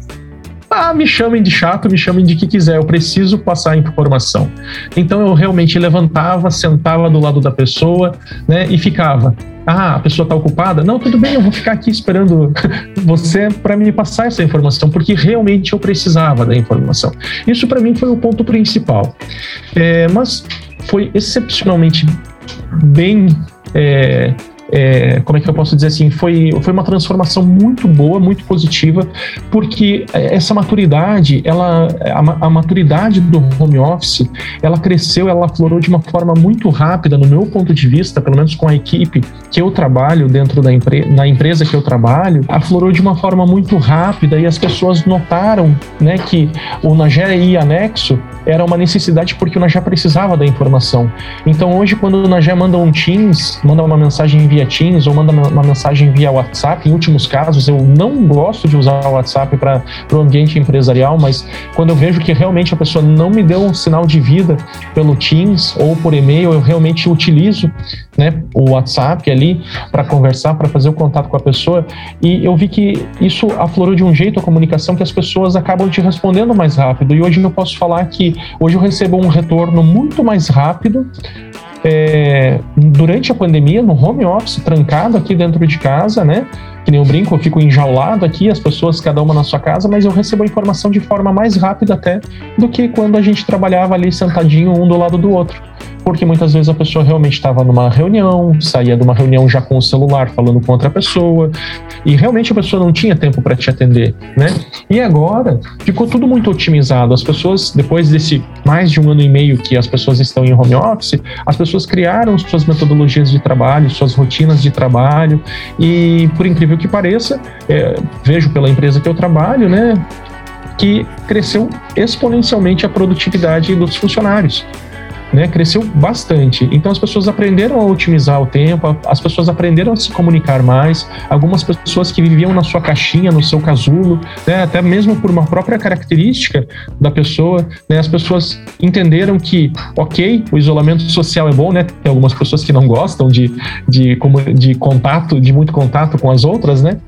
ah, me chamem de chato, me chamem de que quiser, eu preciso passar informação. Então eu realmente levantava, sentava do lado da pessoa, né, e ficava. Ah, a pessoa está ocupada? Não, tudo bem, eu vou ficar aqui esperando você para me passar essa informação, porque realmente eu precisava da informação. Isso para mim foi o ponto principal. É, mas foi excepcionalmente bem é, é, como é que eu posso dizer assim, foi, foi uma transformação muito boa, muito positiva, porque essa maturidade, ela, a, a maturidade do home office, ela cresceu, ela aflorou de uma forma muito rápida, no meu ponto de vista, pelo menos com a equipe que eu trabalho dentro da empre na empresa que eu trabalho, aflorou de uma forma muito rápida e as pessoas notaram né, que o Nagé e Anexo era uma necessidade porque o Nagé precisava da informação. Então hoje, quando o Nagé manda um Teams, manda uma mensagem via Teams ou manda uma mensagem via WhatsApp, em últimos casos, eu não gosto de usar o WhatsApp para o ambiente empresarial, mas quando eu vejo que realmente a pessoa não me deu um sinal de vida pelo Teams ou por e-mail, eu realmente utilizo né, o WhatsApp ali para conversar, para fazer o contato com a pessoa. E eu vi que isso aflorou de um jeito a comunicação que as pessoas acabam te respondendo mais rápido. E hoje eu posso falar que hoje eu recebo um retorno muito mais rápido. É, durante a pandemia, no home office, trancado aqui dentro de casa, né? que nem eu brinco, eu fico enjaulado aqui, as pessoas, cada uma na sua casa, mas eu recebo a informação de forma mais rápida até do que quando a gente trabalhava ali sentadinho um do lado do outro porque muitas vezes a pessoa realmente estava numa reunião, saía de uma reunião já com o celular falando com outra pessoa, e realmente a pessoa não tinha tempo para te atender, né? E agora ficou tudo muito otimizado. As pessoas, depois desse mais de um ano e meio que as pessoas estão em home office, as pessoas criaram suas metodologias de trabalho, suas rotinas de trabalho, e por incrível que pareça, é, vejo pela empresa que eu trabalho, né? Que cresceu exponencialmente a produtividade dos funcionários né, cresceu bastante. Então as pessoas aprenderam a otimizar o tempo, as pessoas aprenderam a se comunicar mais. Algumas pessoas que viviam na sua caixinha, no seu casulo, né, até mesmo por uma própria característica da pessoa, né, as pessoas entenderam que, ok, o isolamento social é bom, né? Tem algumas pessoas que não gostam de, de, de contato, de muito contato com as outras, né?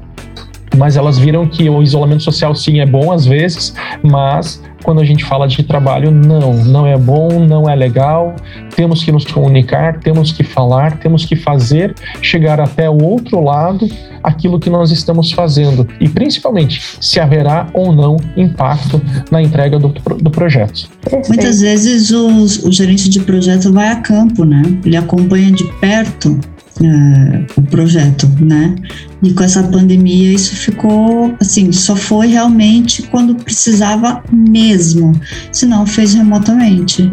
Mas elas viram que o isolamento social sim é bom às vezes, mas quando a gente fala de trabalho, não, não é bom, não é legal. Temos que nos comunicar, temos que falar, temos que fazer chegar até o outro lado aquilo que nós estamos fazendo e principalmente se haverá ou não impacto na entrega do, do projeto. Muitas vezes os, o gerente de projeto vai a campo, né? Ele acompanha de perto uh, o projeto, né? E com essa pandemia isso ficou assim, só foi realmente quando precisava mesmo, senão fez remotamente.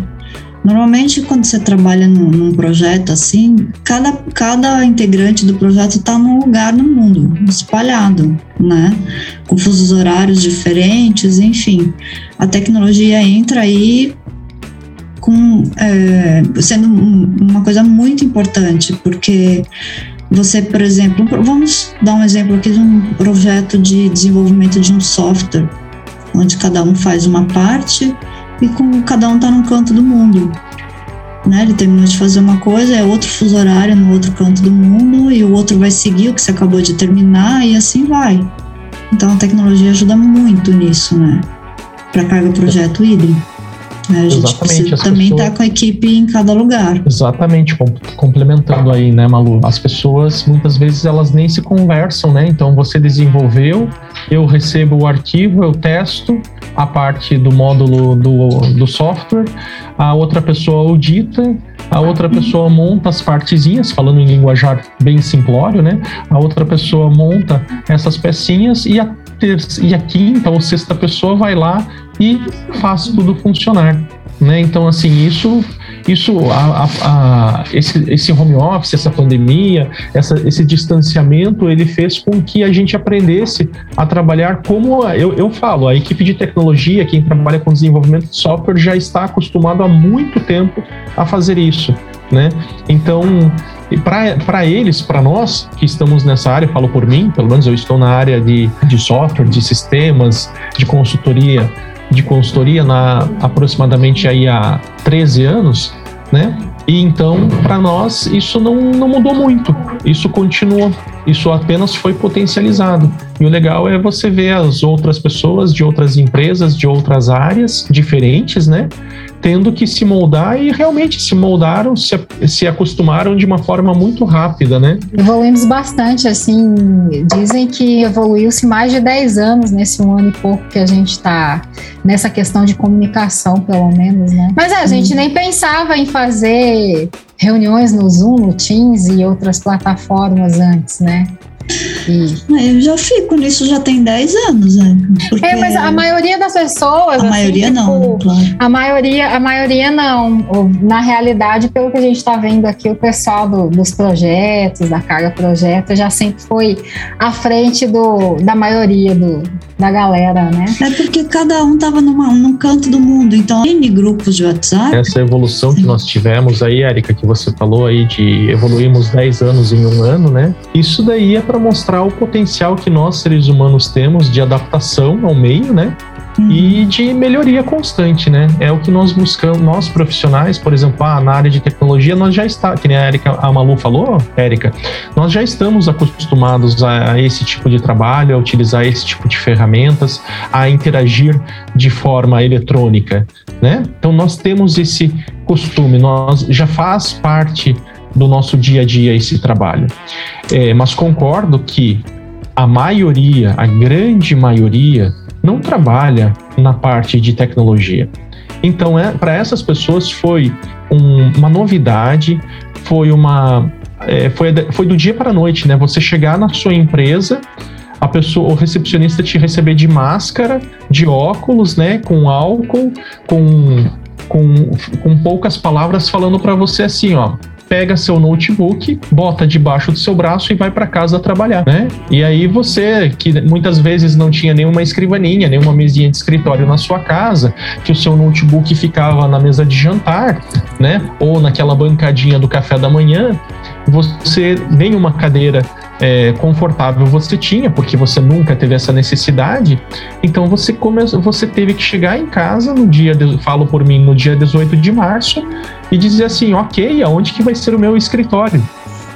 Normalmente, quando você trabalha num, num, projeto assim, cada, cada integrante do projeto está num lugar no mundo, espalhado, né? Com fusos horários diferentes, enfim. A tecnologia entra aí com, é, sendo uma coisa muito importante, porque você, por exemplo, vamos dar um exemplo aqui de um projeto de desenvolvimento de um software, onde cada um faz uma parte e com cada um está num canto do mundo. Né? Ele terminou de fazer uma coisa, é outro fuso horário no outro canto do mundo, e o outro vai seguir o que você acabou de terminar, e assim vai. Então a tecnologia ajuda muito nisso, né? Para carga projeto híbrido. Né? A gente Exatamente. Também estar tá com a equipe em cada lugar. Exatamente, complementando aí, né, Malu? As pessoas, muitas vezes, elas nem se conversam, né? Então, você desenvolveu, eu recebo o arquivo, eu testo a parte do módulo do, do software, a outra pessoa audita, a outra pessoa monta as partezinhas, falando em linguajar bem simplório, né? A outra pessoa monta essas pecinhas e a, e a quinta ou sexta pessoa vai lá e faz tudo funcionar. Né? Então, assim, isso, isso a, a, a, esse, esse home office, essa pandemia, essa, esse distanciamento, ele fez com que a gente aprendesse a trabalhar como eu, eu falo, a equipe de tecnologia, quem trabalha com desenvolvimento de software, já está acostumado há muito tempo a fazer isso. Né? Então, para eles, para nós que estamos nessa área, falo por mim, pelo menos eu estou na área de, de software, de sistemas, de consultoria de consultoria na aproximadamente aí há 13 anos, né? E então, para nós, isso não, não mudou muito. Isso continuou. Isso apenas foi potencializado. E o legal é você ver as outras pessoas de outras empresas, de outras áreas diferentes, né? Tendo que se moldar e realmente se moldaram, se, se acostumaram de uma forma muito rápida, né? Evoluímos bastante, assim, dizem que evoluiu-se mais de 10 anos nesse um ano e pouco que a gente está nessa questão de comunicação, pelo menos, né? Mas é, a gente hum. nem pensava em fazer reuniões no Zoom, no Teams e outras plataformas antes, né? Eu já fico nisso já tem 10 anos, né? Porque é, mas a maioria das pessoas. A assim, maioria tipo, não, claro. A maioria, a maioria não. Na realidade, pelo que a gente está vendo aqui, o pessoal do, dos projetos, da carga projeto, já sempre foi à frente do, da maioria do, da galera, né? É porque cada um estava num canto do mundo, então N grupos de WhatsApp. Essa evolução Sim. que nós tivemos aí, Érica, que você falou aí de evoluímos 10 anos em um ano, né? Isso daí é para mostrar o potencial que nós seres humanos temos de adaptação ao meio, né? Uhum. e de melhoria constante, né? É o que nós buscamos, nós profissionais, por exemplo, ah, na área de tecnologia, nós já está, que nem a Erika, a Malu falou, Érica, nós já estamos acostumados a, a esse tipo de trabalho, a utilizar esse tipo de ferramentas, a interagir de forma eletrônica, né? Então nós temos esse costume, nós já faz parte do nosso dia a dia esse trabalho. É, mas concordo que a maioria, a grande maioria, não trabalha na parte de tecnologia. Então, é, para essas pessoas foi um, uma novidade, foi uma é, foi, foi do dia para a noite, né? Você chegar na sua empresa, a pessoa, o recepcionista te receber de máscara, de óculos, né? Com álcool, com, com, com poucas palavras falando para você assim, ó pega seu notebook, bota debaixo do seu braço e vai para casa trabalhar, né? E aí você, que muitas vezes não tinha nenhuma escrivaninha, nenhuma mesinha de escritório na sua casa, que o seu notebook ficava na mesa de jantar, né? Ou naquela bancadinha do café da manhã, você nenhuma cadeira é, confortável você tinha, porque você nunca teve essa necessidade, então você começou, você teve que chegar em casa no dia, de, falo por mim, no dia 18 de março e dizer assim, ok, aonde que vai ser o meu escritório,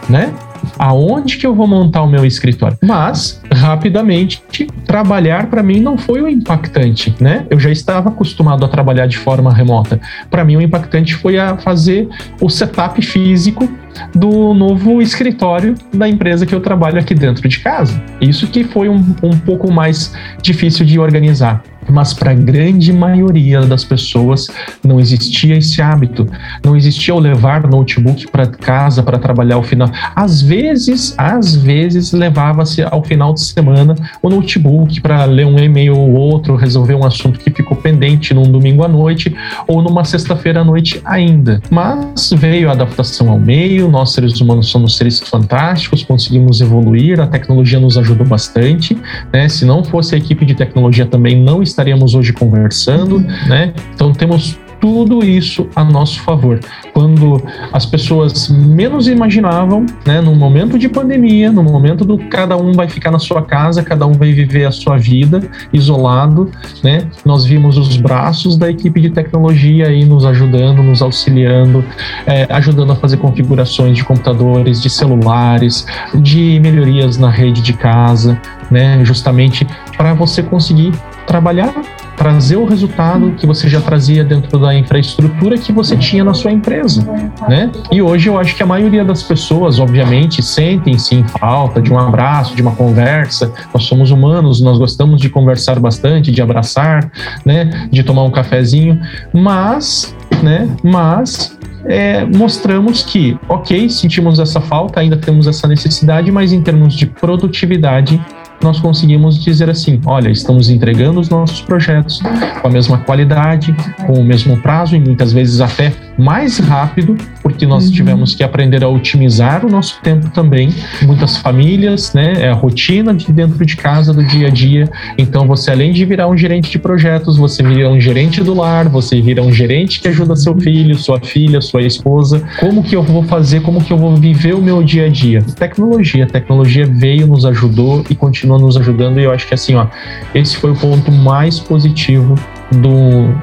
né? aonde que eu vou montar o meu escritório. Mas, rapidamente, trabalhar para mim não foi o impactante, né? Eu já estava acostumado a trabalhar de forma remota. Para mim, o impactante foi a fazer o setup físico do novo escritório da empresa que eu trabalho aqui dentro de casa. Isso que foi um, um pouco mais difícil de organizar mas para a grande maioria das pessoas não existia esse hábito, não existia o levar notebook para casa para trabalhar ao final. Às vezes, às vezes levava-se ao final de semana o notebook para ler um e-mail ou outro, resolver um assunto que ficou pendente num domingo à noite ou numa sexta-feira à noite ainda. Mas veio a adaptação ao meio, nós seres humanos somos seres fantásticos, conseguimos evoluir, a tecnologia nos ajudou bastante, né? Se não fosse a equipe de tecnologia também não estaria estaríamos hoje conversando, né? Então temos tudo isso a nosso favor. Quando as pessoas menos imaginavam, né, no momento de pandemia, no momento do cada um vai ficar na sua casa, cada um vai viver a sua vida isolado, né, nós vimos os braços da equipe de tecnologia aí nos ajudando, nos auxiliando, é, ajudando a fazer configurações de computadores, de celulares, de melhorias na rede de casa, né, justamente para você conseguir trabalhar, trazer o resultado que você já trazia dentro da infraestrutura que você tinha na sua empresa, né? E hoje eu acho que a maioria das pessoas, obviamente, sentem sim falta de um abraço, de uma conversa. Nós somos humanos, nós gostamos de conversar bastante, de abraçar, né? De tomar um cafezinho, mas, né? Mas é, mostramos que, ok, sentimos essa falta, ainda temos essa necessidade, mas em termos de produtividade, nós conseguimos dizer assim: olha, estamos entregando os nossos projetos com a mesma qualidade, com o mesmo prazo e muitas vezes até mais rápido, porque nós uhum. tivemos que aprender a otimizar o nosso tempo também. Muitas famílias, né? É a rotina de dentro de casa, do dia a dia. Então, você, além de virar um gerente de projetos, você vira um gerente do lar, você vira um gerente que ajuda seu filho, sua filha, sua esposa. Como que eu vou fazer? Como que eu vou viver o meu dia a dia? Tecnologia. A tecnologia veio, nos ajudou e continua nos ajudando. E eu acho que assim, ó, esse foi o ponto mais positivo do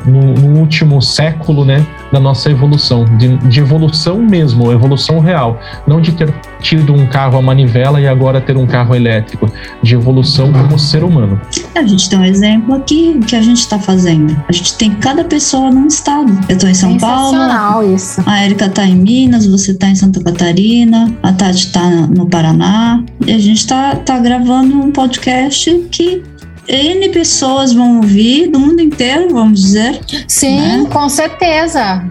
no, no último século, né? da nossa evolução, de, de, evolução mesmo, evolução real, não de ter tido um carro a manivela e agora ter um carro elétrico, de evolução como ser humano. A gente tem um exemplo aqui que a gente está fazendo. A gente tem cada pessoa num estado. Eu estou em São Paulo, isso. a Erika está em Minas, você está em Santa Catarina, a Tati está no Paraná, e a gente está tá gravando um podcast que N pessoas vão ouvir, do mundo inteiro, vamos dizer. Sim, né? com certeza.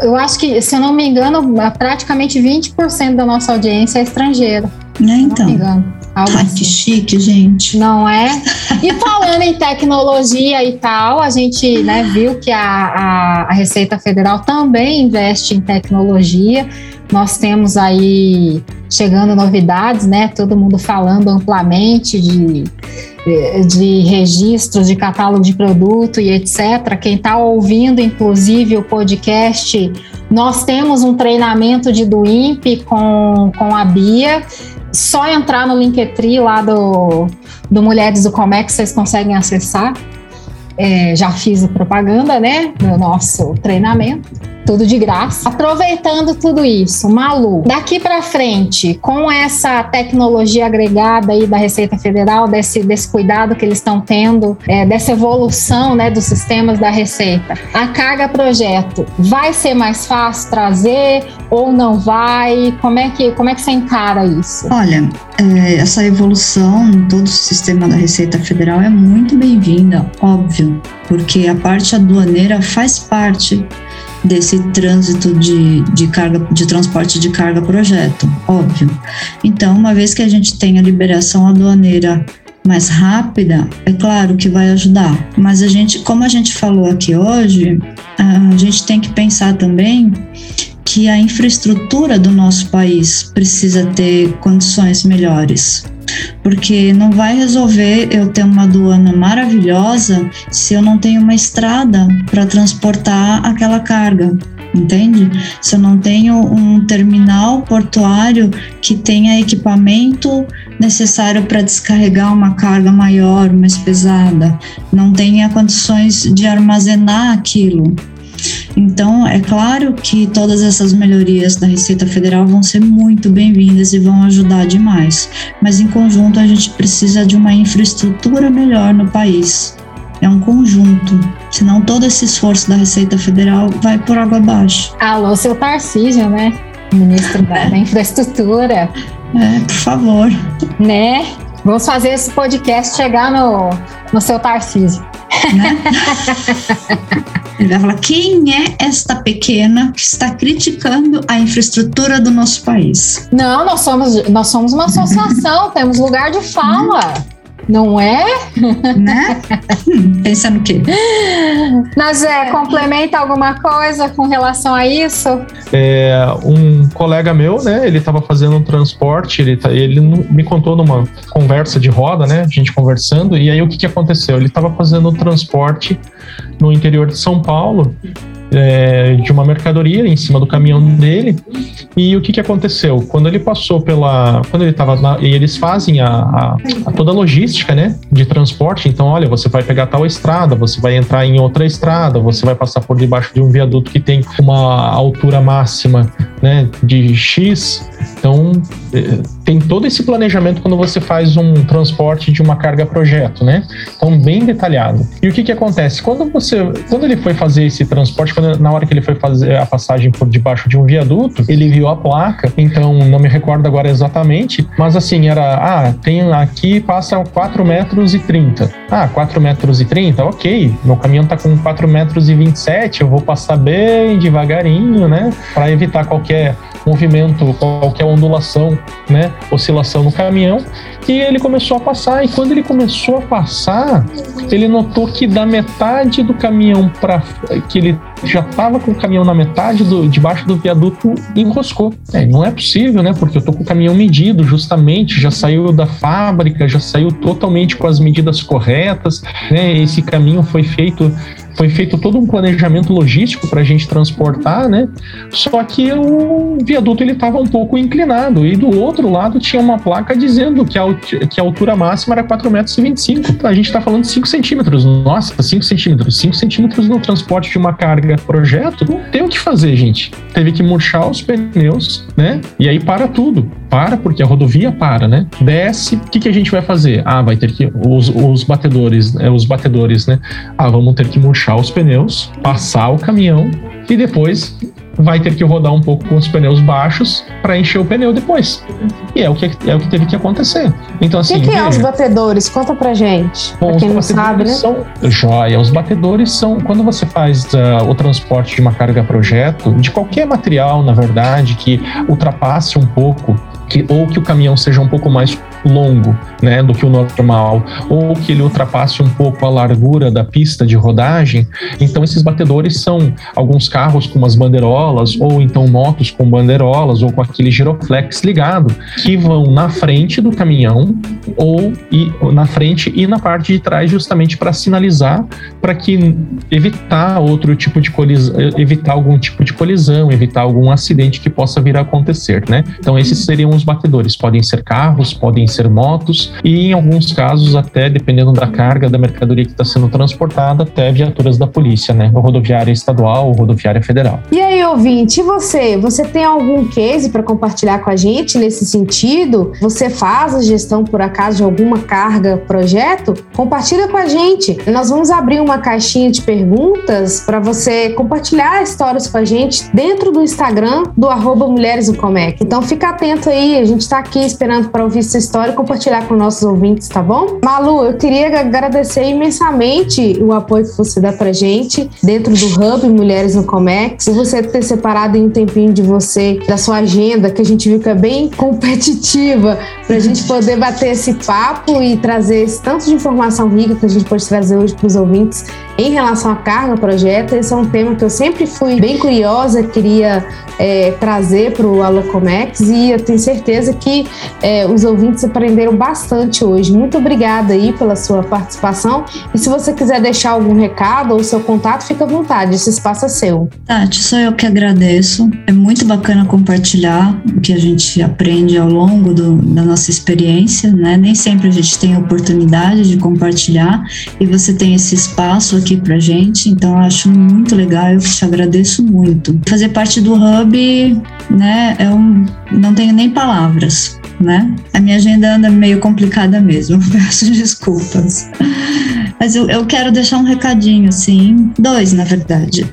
Eu acho que, se eu não me engano, praticamente 20% da nossa audiência é estrangeira. É, então. não me engano. Algo Ai, assim. que chique, gente. Não é? E falando em tecnologia e tal, a gente né, viu que a, a, a Receita Federal também investe em tecnologia. Nós temos aí chegando novidades, né? Todo mundo falando amplamente de, de registros, de catálogo de produto e etc. Quem está ouvindo, inclusive, o podcast, nós temos um treinamento de do INPE com, com a Bia. Só entrar no Linktree lá do, do Mulheres do Comex, vocês conseguem acessar. É, já fiz a propaganda, né? Do nosso treinamento tudo de graça. Aproveitando tudo isso, Malu, daqui para frente, com essa tecnologia agregada aí da Receita Federal, desse, desse cuidado que eles estão tendo, é, dessa evolução né, dos sistemas da Receita, a carga projeto vai ser mais fácil trazer ou não vai? Como é que, como é que você encara isso? Olha, é, essa evolução em todo o sistema da Receita Federal é muito bem-vinda, óbvio, porque a parte aduaneira faz parte desse trânsito de, de carga de transporte de carga projeto, óbvio. Então, uma vez que a gente tem a liberação aduaneira mais rápida, é claro que vai ajudar. Mas a gente, como a gente falou aqui hoje, a gente tem que pensar também que a infraestrutura do nosso país precisa ter condições melhores porque não vai resolver eu ter uma aduana maravilhosa se eu não tenho uma estrada para transportar aquela carga. Entende? Se eu não tenho um terminal portuário que tenha equipamento necessário para descarregar uma carga maior, mais pesada, não tenha condições de armazenar aquilo, então, é claro que todas essas melhorias da Receita Federal vão ser muito bem-vindas e vão ajudar demais, mas em conjunto a gente precisa de uma infraestrutura melhor no país. É um conjunto, senão todo esse esforço da Receita Federal vai por água abaixo. Alô, seu Tarcísio, né? Ministro da, da Infraestrutura. É, por favor. Né? Vamos fazer esse podcast chegar no, no seu Tarcísio. Né? Ele vai falar: quem é esta pequena que está criticando a infraestrutura do nosso país? Não, nós somos, nós somos uma associação, temos lugar de fala. Não é? Né? Hum, pensa no quê? Mas é, complementa alguma coisa com relação a isso? É, um colega meu, né? Ele estava fazendo um transporte, ele, tá, ele me contou numa conversa de roda, né? A gente conversando, e aí o que, que aconteceu? Ele estava fazendo um transporte no interior de São Paulo é, de uma mercadoria em cima do caminhão dele. E o que, que aconteceu? Quando ele passou pela. Quando ele estava. E eles fazem a, a, a, toda a logística né, de transporte. Então, olha, você vai pegar tal estrada, você vai entrar em outra estrada, você vai passar por debaixo de um viaduto que tem uma altura máxima né, de X. Então, é, tem todo esse planejamento quando você faz um transporte de uma carga projeto, né? Então, bem detalhado. E o que, que acontece? Quando você. Quando ele foi fazer esse transporte, quando, na hora que ele foi fazer a passagem por debaixo de um viaduto, ele viu a placa, então não me recordo agora exatamente, mas assim, era, ah, tem aqui passa 4 metros e 30. Ah, 4 metros e 30, ok, meu caminhão tá com 4 metros e 27, eu vou passar bem devagarinho, né, para evitar qualquer movimento, qualquer ondulação, né, oscilação no caminhão. E ele começou a passar, e quando ele começou a passar, ele notou que da metade do caminhão para que ele já estava com o caminhão na metade do debaixo do viaduto enroscou. É, não é possível, né? Porque eu tô com o caminhão medido, justamente, já saiu da fábrica, já saiu totalmente com as medidas corretas, né? Esse caminho foi feito foi feito todo um planejamento logístico para a gente transportar, né? Só que o viaduto ele estava um pouco inclinado e do outro lado tinha uma placa dizendo que a, que a altura máxima era 4,25 metros. A gente está falando de 5 centímetros. Nossa, 5 centímetros. 5 centímetros no transporte de uma carga projeto, não tem o que fazer, gente. Teve que murchar os pneus, né? E aí para tudo. Para, porque a rodovia para, né? Desce, o que, que a gente vai fazer? Ah, vai ter que. Os, os batedores, é, os batedores, né? Ah, vamos ter que murchar os pneus, passar o caminhão e depois vai ter que rodar um pouco com os pneus baixos para encher o pneu depois. E é o que é o que teve que acontecer. Então assim, o que, que é os batedores? Conta pra gente. Bom, pra quem não sabe, né? São joia. Os batedores são quando você faz uh, o transporte de uma carga projeto, de qualquer material, na verdade, que ultrapasse um pouco que, ou que o caminhão seja um pouco mais longo né, do que o normal, ou que ele ultrapasse um pouco a largura da pista de rodagem. Então, esses batedores são alguns carros com umas bandeirolas, ou então motos com bandeirolas, ou com aquele giroflex ligado, que vão na frente do caminhão, ou e, na frente e na parte de trás, justamente para sinalizar, para que evitar outro tipo de colisão, evitar algum tipo de colisão, evitar algum acidente que possa vir a acontecer, né? Então, esses seriam os batedores. Podem ser carros, podem ser motos e, em alguns casos, até dependendo da carga da mercadoria que está sendo transportada, até viaturas da polícia, né? Ou rodoviária estadual ou rodoviária federal. E aí, ouvinte, e você? Você tem algum case para compartilhar com a gente nesse sentido? Você faz a gestão, por acaso, de alguma carga, projeto? Compartilha com a gente. Nós vamos abrir uma caixinha de perguntas para você compartilhar histórias com a gente dentro do Instagram do arroba Mulheres no Comec. Então fica atento aí, a gente está aqui esperando para ouvir essa história e compartilhar com nossos ouvintes, tá bom? Malu, eu queria agradecer imensamente o apoio que você dá pra gente dentro do Hub Mulheres no Comex, e você ter separado um tempinho de você, da sua agenda, que a gente viu que é bem competitiva, pra gente poder bater esse papo e trazer esse tanto de informação rica que a gente pode trazer hoje para os ouvintes em relação à carga projeto. Esse é um tema que eu sempre fui bem curiosa, queria é, trazer para o Alocomex e eu tenho certeza que é, os ouvintes aprenderam bastante hoje. Muito obrigada aí pela sua participação e se você quiser deixar algum recado ou seu contato, fica à vontade, esse espaço é seu. Tati, sou eu que agradeço. É muito bacana compartilhar o que a gente aprende ao longo do, da nossa experiência, né? Nem sempre a gente tem a oportunidade de compartilhar e você tem esse espaço aqui pra gente, então acho muito legal, eu te agradeço muito. Fazer parte do Hub, né, é um, não tenho nem palavras, né? A minha agenda anda meio complicada mesmo, peço desculpas. Mas eu, eu quero deixar um recadinho, assim, dois, na verdade.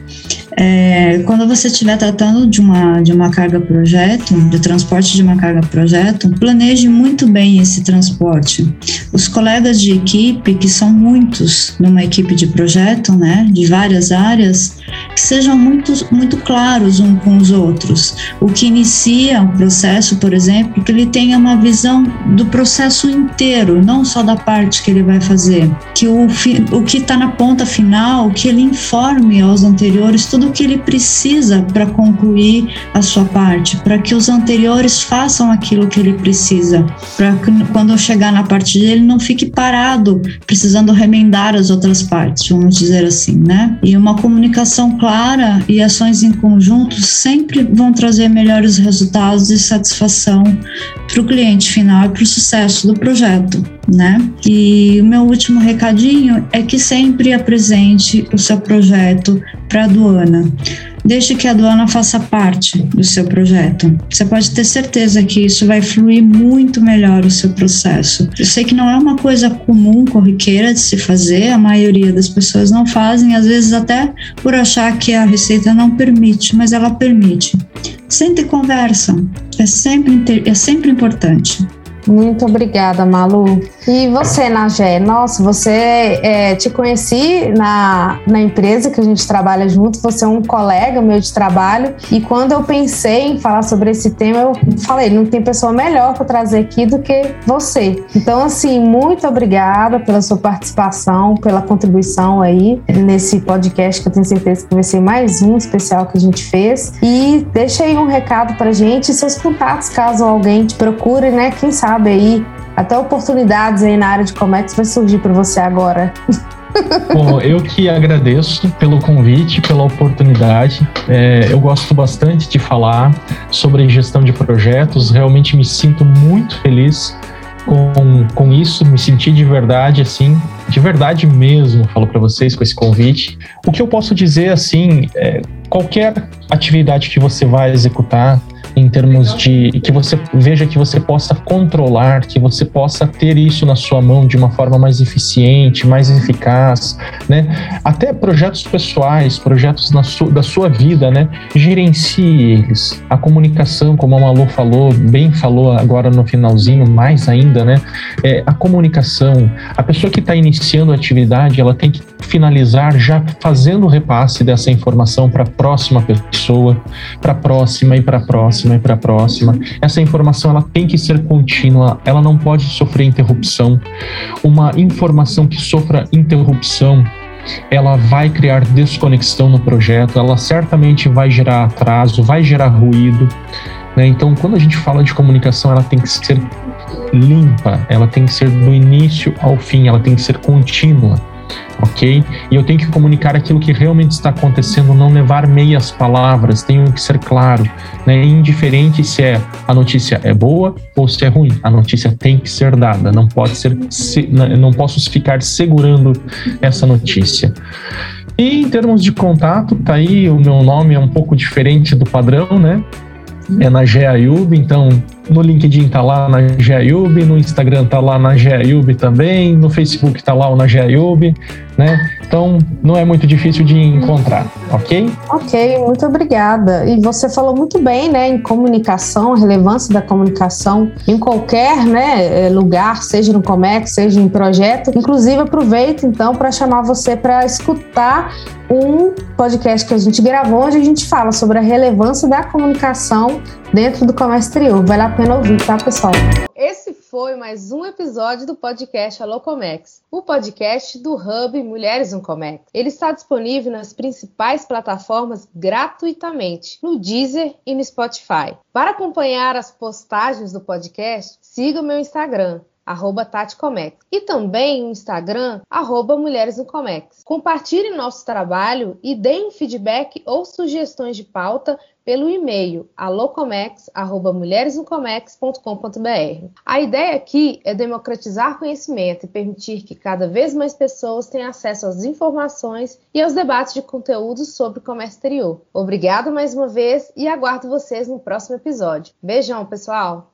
É, quando você estiver tratando de uma, de uma carga projeto, de transporte de uma carga projeto, planeje muito bem esse transporte. Os colegas de equipe, que são muitos numa equipe de projeto, né, de várias áreas, que sejam muito, muito claros um com os outros. O que inicia o processo, por exemplo, que ele tenha uma visão do processo inteiro, não só da parte que ele vai fazer. Que o, o que está na ponta final, que ele informe aos anteriores tudo o que ele precisa para concluir a sua parte, para que os anteriores façam aquilo que ele precisa, para que quando chegar na parte dele não fique parado, precisando remendar as outras partes, vamos dizer assim, né? E uma comunicação clara e ações em conjunto sempre vão trazer melhores resultados e satisfação para o cliente final e para o sucesso do projeto, né? E o meu último recadinho é que sempre apresente o seu projeto para a aduana. Deixe que a aduana faça parte do seu projeto. Você pode ter certeza que isso vai fluir muito melhor o seu processo. Eu sei que não é uma coisa comum, corriqueira de se fazer, a maioria das pessoas não fazem, às vezes até por achar que a receita não permite, mas ela permite. Sente e conversa, é sempre, é sempre importante. Muito obrigada, Malu. E você, Nagé? Nossa, você é, te conheci na, na empresa que a gente trabalha junto, você é um colega meu de trabalho. E quando eu pensei em falar sobre esse tema, eu falei: não tem pessoa melhor para trazer aqui do que você. Então, assim, muito obrigada pela sua participação, pela contribuição aí nesse podcast, que eu tenho certeza que vai ser mais um especial que a gente fez. E deixa aí um recado para gente e seus contatos, caso alguém te procure, né? Quem sabe sabe aí, até oportunidades aí na área de Comex vai surgir para você agora. Bom, eu que agradeço pelo convite, pela oportunidade. É, eu gosto bastante de falar sobre gestão de projetos. Realmente me sinto muito feliz com, com isso, me senti de verdade, assim, de verdade mesmo, falo para vocês com esse convite. O que eu posso dizer, assim, é, qualquer atividade que você vai executar, em termos de que você veja que você possa controlar, que você possa ter isso na sua mão de uma forma mais eficiente, mais eficaz, né? Até projetos pessoais, projetos sua, da sua vida, né? Gerencie eles. A comunicação, como a Malu falou, bem falou agora no finalzinho, mais ainda, né? É, a comunicação, a pessoa que está iniciando a atividade, ela tem que finalizar já fazendo o repasse dessa informação para a próxima pessoa, para a próxima e para a próxima e para a próxima. Essa informação ela tem que ser contínua, ela não pode sofrer interrupção. Uma informação que sofra interrupção ela vai criar desconexão no projeto, ela certamente vai gerar atraso, vai gerar ruído. Né? Então, quando a gente fala de comunicação, ela tem que ser limpa, ela tem que ser do início ao fim, ela tem que ser contínua ok? E eu tenho que comunicar aquilo que realmente está acontecendo, não levar meias palavras, tenho que ser claro, né? Indiferente se é a notícia é boa ou se é ruim, a notícia tem que ser dada, não pode ser, não posso ficar segurando essa notícia. E em termos de contato, tá aí o meu nome é um pouco diferente do padrão, né? É na GeaYub, então no LinkedIn tá lá na GeaYub, no Instagram tá lá na GeaYub também, no Facebook tá lá o na GeaYub, né? Então não é muito difícil de encontrar, ok? Ok, muito obrigada. E você falou muito bem, né, em comunicação, a relevância da comunicação em qualquer, né, eh, lugar, seja no Comex, seja em projeto. Inclusive aproveito então para chamar você para escutar um podcast que a gente gravou onde a gente fala sobre a relevância da comunicação dentro do comércio exterior. Vale a pena ouvir, tá, pessoal? Esse foi mais um episódio do podcast Alô Comex, o podcast do Hub Mulheres no Comex. Ele está disponível nas principais plataformas gratuitamente, no Deezer e no Spotify. Para acompanhar as postagens do podcast, siga o meu Instagram, arroba TatiComex. E também no Instagram, arroba Mulheres no Comex. Compartilhe nosso trabalho e deem feedback ou sugestões de pauta pelo e-mail alocomex@mulheresnocomex.com.br. A ideia aqui é democratizar conhecimento e permitir que cada vez mais pessoas tenham acesso às informações e aos debates de conteúdos sobre o comércio exterior. Obrigada mais uma vez e aguardo vocês no próximo episódio. Beijão, pessoal!